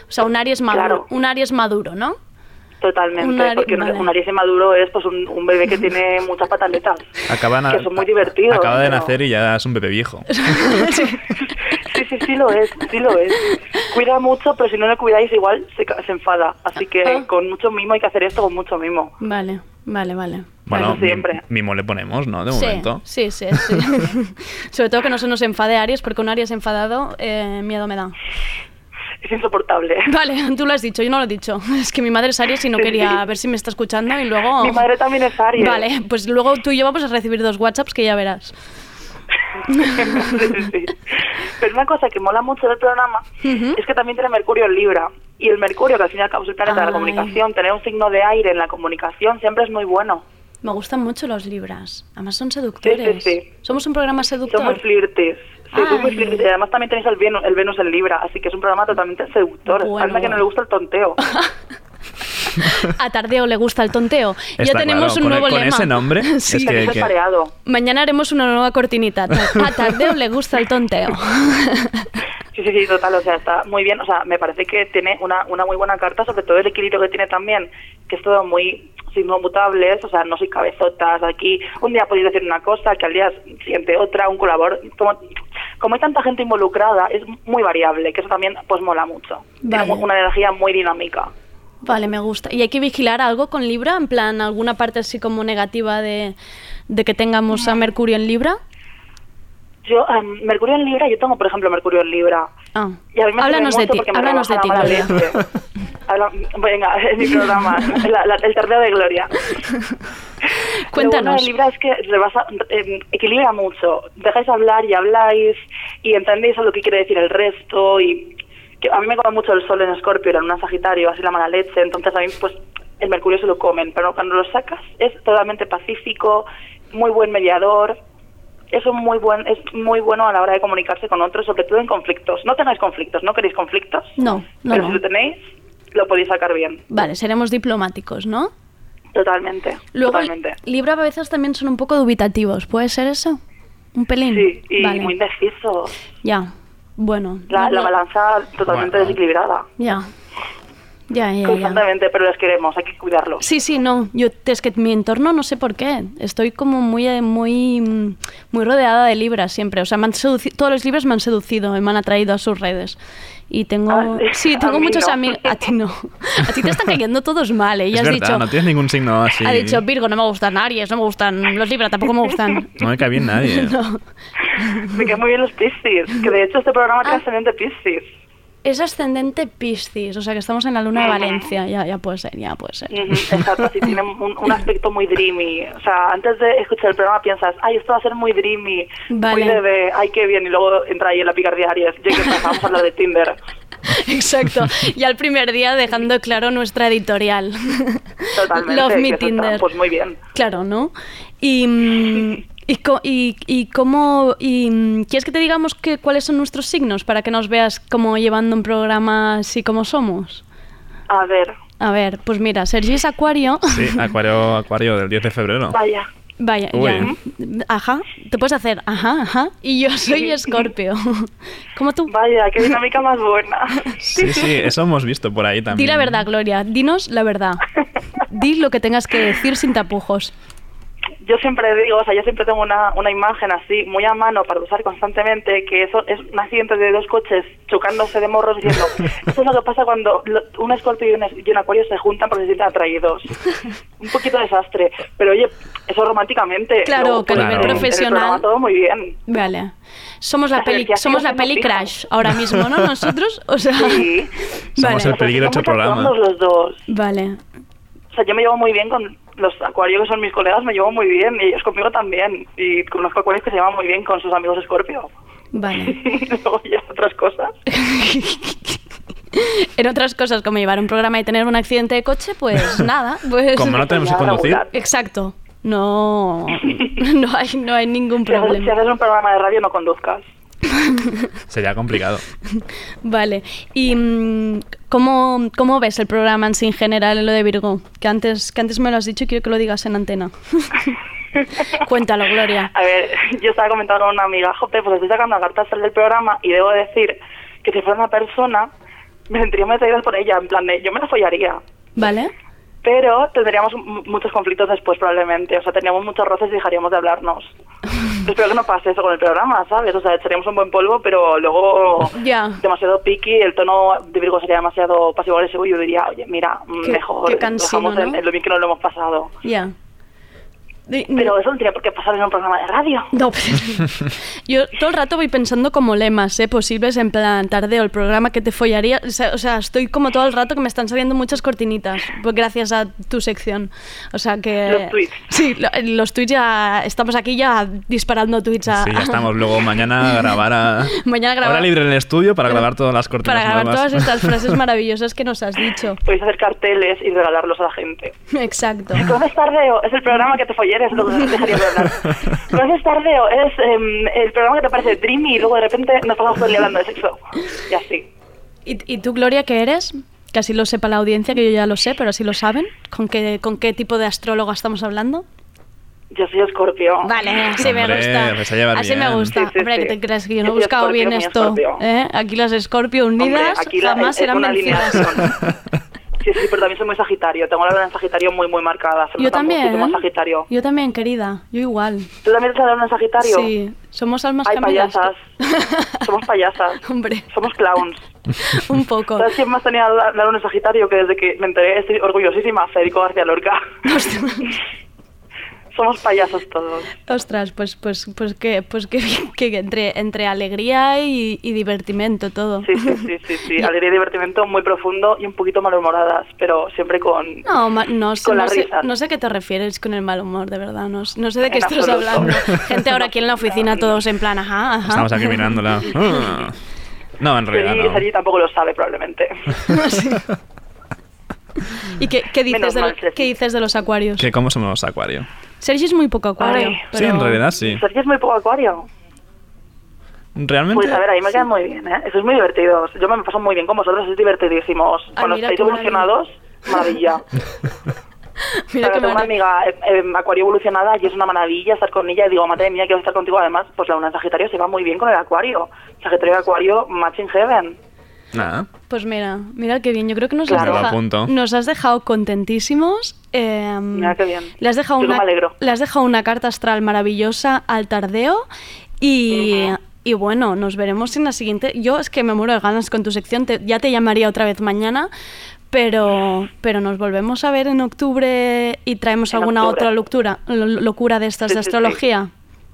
O sea, un Aries maduro, Claro. un Aries maduro, ¿no? Totalmente, Un porque un- vale. un Aries inmaduro es pues un, un bebé que tiene muchas pataletas. Acaba, na- Que son muy divertidos, acaba de pero- nacer y ya es un bebé viejo. Sí, sí, sí lo es, sí lo es. Cuida mucho, pero si no le cuidáis igual se, se enfada. Así que Ah. con mucho mimo hay que hacer esto con mucho mimo. Vale, vale, vale. Bueno, siempre. mi- mimo le ponemos, ¿no? De Sí, momento. sí, sí, sí. Sobre todo que no se nos enfade Aries, porque un Aries enfadado, eh, miedo me da. Es insoportable. Vale, tú lo has dicho, yo no lo he dicho. Es que mi madre es Aries y no Sí, quería sí. ver si me está escuchando y luego... Mi madre también es Aries. Vale, pues luego tú y yo vamos a recibir dos WhatsApps que ya verás. Sí. Pero una cosa que mola mucho del programa es que también tiene Mercurio en Libra. Y el Mercurio, que al fin y al cabo es el planeta de la comunicación, tener un signo de aire en la comunicación siempre es muy bueno. Me gustan mucho los libras. Además son seductores. Sí, sí, sí. Somos un programa seductor. flirtes. Sí, Ay. flirtes. Y además también tenéis el Venus, el Venus en Libra, así que es un programa totalmente seductor. Bueno, Anda que no le gusta el tonteo. A Tardeo le gusta el tonteo. ya tenemos claro, un nuevo con lema. ese nombre, Sí. es que-. Mañana haremos una nueva cortinita. A Tardeo le gusta el tonteo. Sí, sí, sí, total, o sea, está muy bien, o sea, me parece que tiene una, una muy buena carta, sobre todo el equilibrio que tiene también, que es todo muy signos mutables, o sea, no soy cabezotas aquí, un día podéis decir una cosa, que al día siguiente otra, un colabor, como, como hay tanta gente involucrada, es muy variable, que eso también pues mola mucho, Vale. tiene una energía muy dinámica. Vale, me gusta. ¿Y hay que vigilar algo con Libra? En plan, alguna parte así como negativa de, de que tengamos a Mercurio en Libra. Yo, em, Mercurio en Libra, yo tengo, por ejemplo, Mercurio en Libra. Ah. Y a mí me Háblanos de ti, háblanos de ti. Habla- venga, es mi programa, la- la- el tardeo de Gloria. Lo bueno Cuéntanos. de Libra es que rebasa, eh, equilibra mucho. Dejáis hablar y habláis y entendéis a lo que quiere decir el resto. y que A mí me come mucho el sol en Escorpio la luna en Sagitario, así la mala leche. Entonces a mí pues el Mercurio se lo comen. Pero cuando lo sacas es totalmente pacífico, muy buen mediador. Es un muy buen es muy bueno a la hora de comunicarse con otros, sobre todo en conflictos. No tengáis conflictos, no queréis conflictos, No, no, pero no. si lo tenéis, lo podéis sacar bien. Vale, seremos diplomáticos, ¿no? Totalmente. Luego, totalmente. Libra a veces también son un poco dubitativos. ¿Puede ser eso? ¿Un pelín? Sí, y Vale. muy indeciso. Ya. Bueno. La, balanza totalmente Bueno. desequilibrada. Ya. Ya, ya, ya. Constantemente, pero les queremos, hay que cuidarlos. Sí, sí, no. Yo es que mi entorno no sé por qué. Estoy como muy, eh, muy, mm, muy rodeada de libras siempre. O sea, me han seduci- todos los libros me han seducido y me han atraído a sus redes. Y tengo, Ah, sí, tengo muchos no. amigos. A ti no. A ti te están cayendo todos mal. ¿eh? Y es has verdad, dicho, no tienes ningún signo así. ha dicho Virgo, no me gustan Aries, no me gustan los libras, tampoco me gustan. No me cae bien nadie. No. Me quedan muy bien los Piscis, que de hecho este programa Ah. tiene ascendente Piscis. Es ascendente Piscis, o sea que estamos en la luna de Valencia. Ya, ya puede ser, ya puede ser. Exacto, así tiene un, un aspecto muy dreamy. O sea, antes de escuchar el programa piensas, ay, esto va a ser muy dreamy, Vale. muy de, ay, qué bien, y luego entra ahí en la picardía Aries, ya que empezamos a hablar de Tinder. Exacto. Ya el primer día dejando claro nuestra editorial. Totalmente. Love me está, Tinder. pues muy bien. Claro, ¿no? Y, mm, y, co- y, y cómo... Y, mm, ¿Quieres que te digamos que, cuáles son nuestros signos para que nos veas como llevando un programa así como somos? A ver, A ver, pues mira, Sergi es Acuario. Sí, Acuario, Acuario del 10 de febrero. vaya. Vaya, Uy. ya. Ajá. Te puedes hacer, ajá, ajá. Y yo soy Escorpio. Como tú. Vaya, qué dinámica más buena. Sí, sí, eso hemos visto por ahí Di también. la verdad, Gloria. Dinos la verdad. Di lo que tengas que decir sin tapujos. Yo siempre digo, o sea, yo siempre tengo una, una imagen así, muy a mano para usar constantemente, que eso es un accidente de dos coches chocándose de morros diciendo, eso es lo que pasa cuando lo- un escorpio y un, es- y un acuario se juntan porque se sienten atraídos. Un poquito desastre, pero oye, eso románticamente. Claro, luego, que a pues, nivel profesional- programa todo muy bien. Vale. Somos la Las peli, somos la peli. Crash ahora mismo, ¿no? Nosotros, o sea, Sí. Somos el peligro hecho programa. Somos los dos. vale. O sea, yo me llevo muy bien con los acuarios que son mis colegas, me llevo muy bien, y ellos conmigo también. Y conozco acuarios que se llevan muy bien con sus amigos Escorpio. Vale. Y luego ya otras cosas. En otras cosas, como llevar un programa y tener un accidente de coche, pues nada. Pues, Como no tenemos que conducir. Exacto. No, no hay, no hay ningún haces, si problema. haces un programa de radio, no conduzcas. Sería complicado. Vale. ¿Y mm, ¿cómo, cómo ves el programa en sí en general, en lo de Virgo? Que antes, que antes me lo has dicho y quiero que lo digas en antena. Cuéntalo, Gloria. A ver, yo estaba comentando con una amiga, jope, pues estoy sacando la carta astral del programa y debo decir que si fuera una persona, me sentiría muy atraída por ella, en plan de, yo me la follaría. ¿Vale? Pero tendríamos muchos conflictos después probablemente, o sea, tendríamos muchos roces y dejaríamos de hablarnos. Espero que no pase eso con el programa, ¿sabes? O sea, echaríamos un buen polvo, pero luego Ya. demasiado piqui, el tono de Virgo sería demasiado pasivo-agresivo y yo diría, oye, mira, Qué- mejor qué cansino, dejamos ¿no? en lo bien que nos lo hemos pasado. Ya. Di- Pero eso no tendría por qué pasar en un programa de radio. No, yo todo el rato voy pensando como lemas, ¿eh? Posibles, en plan, tardeo, el programa que te follaría. O sea, o estoy como todo el rato que me están saliendo muchas cortinitas, pues gracias a tu sección. O sea que... Los tweets. Sí, lo- los tweets ya... Estamos aquí ya disparando tweets a... Sí, ya estamos. Luego mañana grabar a... Mañana grabar- Hora libre en el estudio para grabar todas las cortinas Para grabar nuevas. todas estas frases maravillosas que nos has dicho. Podéis hacer carteles y regalarlos a la gente. Exacto. ¿Cómo es Tardeo? Es el programa que te folleres, lo de hablar. ¿Cómo es Tardeo? Es em, el programa que te parece dreamy y luego de repente nos pasamos todo el día hablando de sexo. Y así. ¿Y, y tú, Gloria, qué eres? Que así lo sepa la audiencia, que yo ya lo sé, pero así lo saben. ¿Con qué, con qué tipo de astróloga estamos hablando? Yo soy Escorpio. Vale, así me Hombre, gusta. pues a llevar así me bien. gusta. Sí, sí, Hombre, sí. que te creas que yo no he buscado Escorpio, bien esto. ¿eh? Aquí las Escorpio unidas Hombre, aquí la- jamás serán vencidas. Sí, sí, pero también soy muy Sagitario. Tengo la luna en Sagitario muy, muy marcada. Yo también. muchísimo ¿eh? Sagitario. Yo también, querida. Yo igual. ¿Tú también tienes la luna en Sagitario? Sí, somos almas Ay, gemelas. payasas. Somos payasas. Hombre, Somos clowns. un poco. ¿Sabes quién más tenía la, la luna en Sagitario? Que desde que me enteré estoy orgullosísima. Federico García Lorca. Somos payasos todos. Ostras, pues, pues, pues que, pues que, que entre, entre alegría y, y divertimento todo. Sí, sí, sí, sí, sí. Alegría y divertimento muy profundo y un poquito malhumoradas, pero siempre con... No, ma- no, sé, Con no, la sé, risa. no sé qué te refieres con el mal humor, de verdad. No, sé de qué En estás absoluto. hablando. Gente ahora aquí en la oficina todos en plan, ajá, ajá. Estamos aquí mirándola. Ah. No, en realidad Sergi, no. Sergi tampoco lo sabe probablemente. ¿Y qué, qué dices de mal, lo- Sergi. qué dices de los acuarios? Que cómo somos acuario. Sergi es muy poco acuario. Ay. Sí, en realidad sí. Sergi es muy poco acuario. Realmente... Pues a ver, ahí me quedan muy bien, ¿eh? Eso es muy divertido. Yo me paso muy bien con vosotros, es divertidísimos. Ay, Cuando estáis evolucionados, maravilla. Mira Pero tengo una amiga eh, eh, acuario evolucionada y es una maravilla estar con ella y digo, madre mía, quiero estar contigo. Además, pues la luna en Sagitario se va muy bien con el acuario. Sagitario y acuario, matching heaven. Nada. Pues mira, mira qué bien. Yo creo que nos, Claro. has, Me lo deja- apunto. nos has dejado contentísimos. eh, Mira qué bien. Le has, dejado Yo una, me alegro. le has dejado una carta astral maravillosa al tardeo y, y bueno, nos veremos en la siguiente. Yo es que me muero de ganas con tu sección, te- ya te llamaría otra vez mañana, pero, pero nos volvemos a ver en octubre y traemos En alguna octubre. otra locura, lo- locura de estas Sí, de sí, sí. astrología.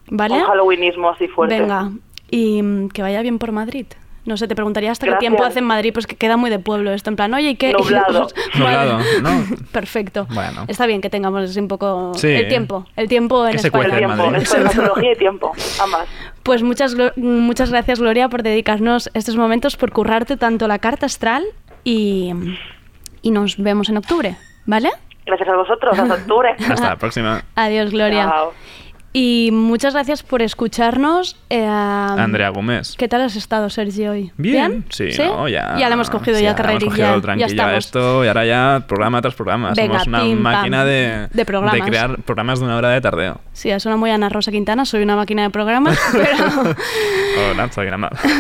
¿Vale? Un halloweenismo así fuerte. Venga, y mm, que vaya bien por Madrid. No sé, te preguntaría hasta Gracias. qué tiempo hace en Madrid, pues que queda muy de pueblo esto, en plan, oye, ¿y qué? Nublado. Nublado. Perfecto. Bueno. Está bien que tengamos así un poco Sí. el tiempo, el tiempo en Que España. en Tiempo, y tiempo, ambas. Pues muchas, muchas gracias, Gloria, por dedicarnos estos momentos, por currarte tanto la carta astral y, y nos vemos en octubre, ¿vale? Gracias a vosotros, hasta octubre. Hasta la próxima. Adiós, Gloria. Chao. Y muchas gracias por escucharnos. Eh, Andrea Gómez. ¿Qué tal has estado, Sergio, hoy? Bien, sí, ¿no? ya. Ya le hemos cogido ya carrerilla. Ya estamos. esto y ahora ya programa tras programa. Venga, Somos una pim, máquina pam. de, De programas. crear programas de una hora de tardeo. Sí, suena muy Ana Rosa Quintana, soy una máquina de programas, pero Hola, soy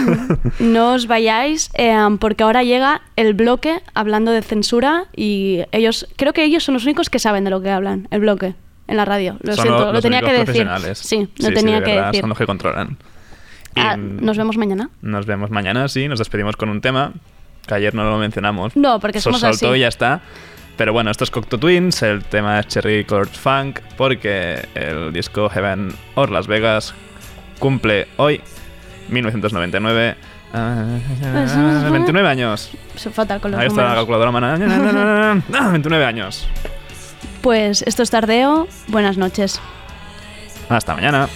no os vayáis eh, porque ahora llega el bloque hablando de censura y ellos, creo que ellos son los únicos que saben de lo que hablan, el bloque, en la radio. Lo Son siento, lo los tenía que decir. Sí, lo Sí, tenía sí, de que verdad, decir. Son los que controlan. Y Ah, nos vemos mañana. Nos vemos mañana, sí. Nos despedimos con un tema que ayer no lo mencionamos. No, porque somos soltó así. y ya está. Pero bueno, esto es Cocteau Twins, el tema es Cherry Chord Funk, porque el disco Heaven or Las Vegas cumple hoy, 1999, ah, 29 años. Soy fatal con los Ahí está la números. calculadora humana. Ah, 29 años. Pues esto es Tardeo. Buenas noches. Hasta mañana.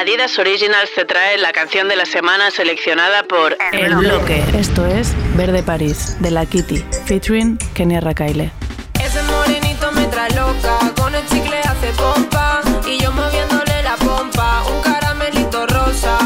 Adidas Originals te trae la canción de la semana seleccionada por El Bloque. Esto es Verde París, de la Kitty, featuring Kenia Rakaile. Ese morenito me trae loca, con el chicle hace pompa, y yo moviéndole la pompa, un caramelito rosa,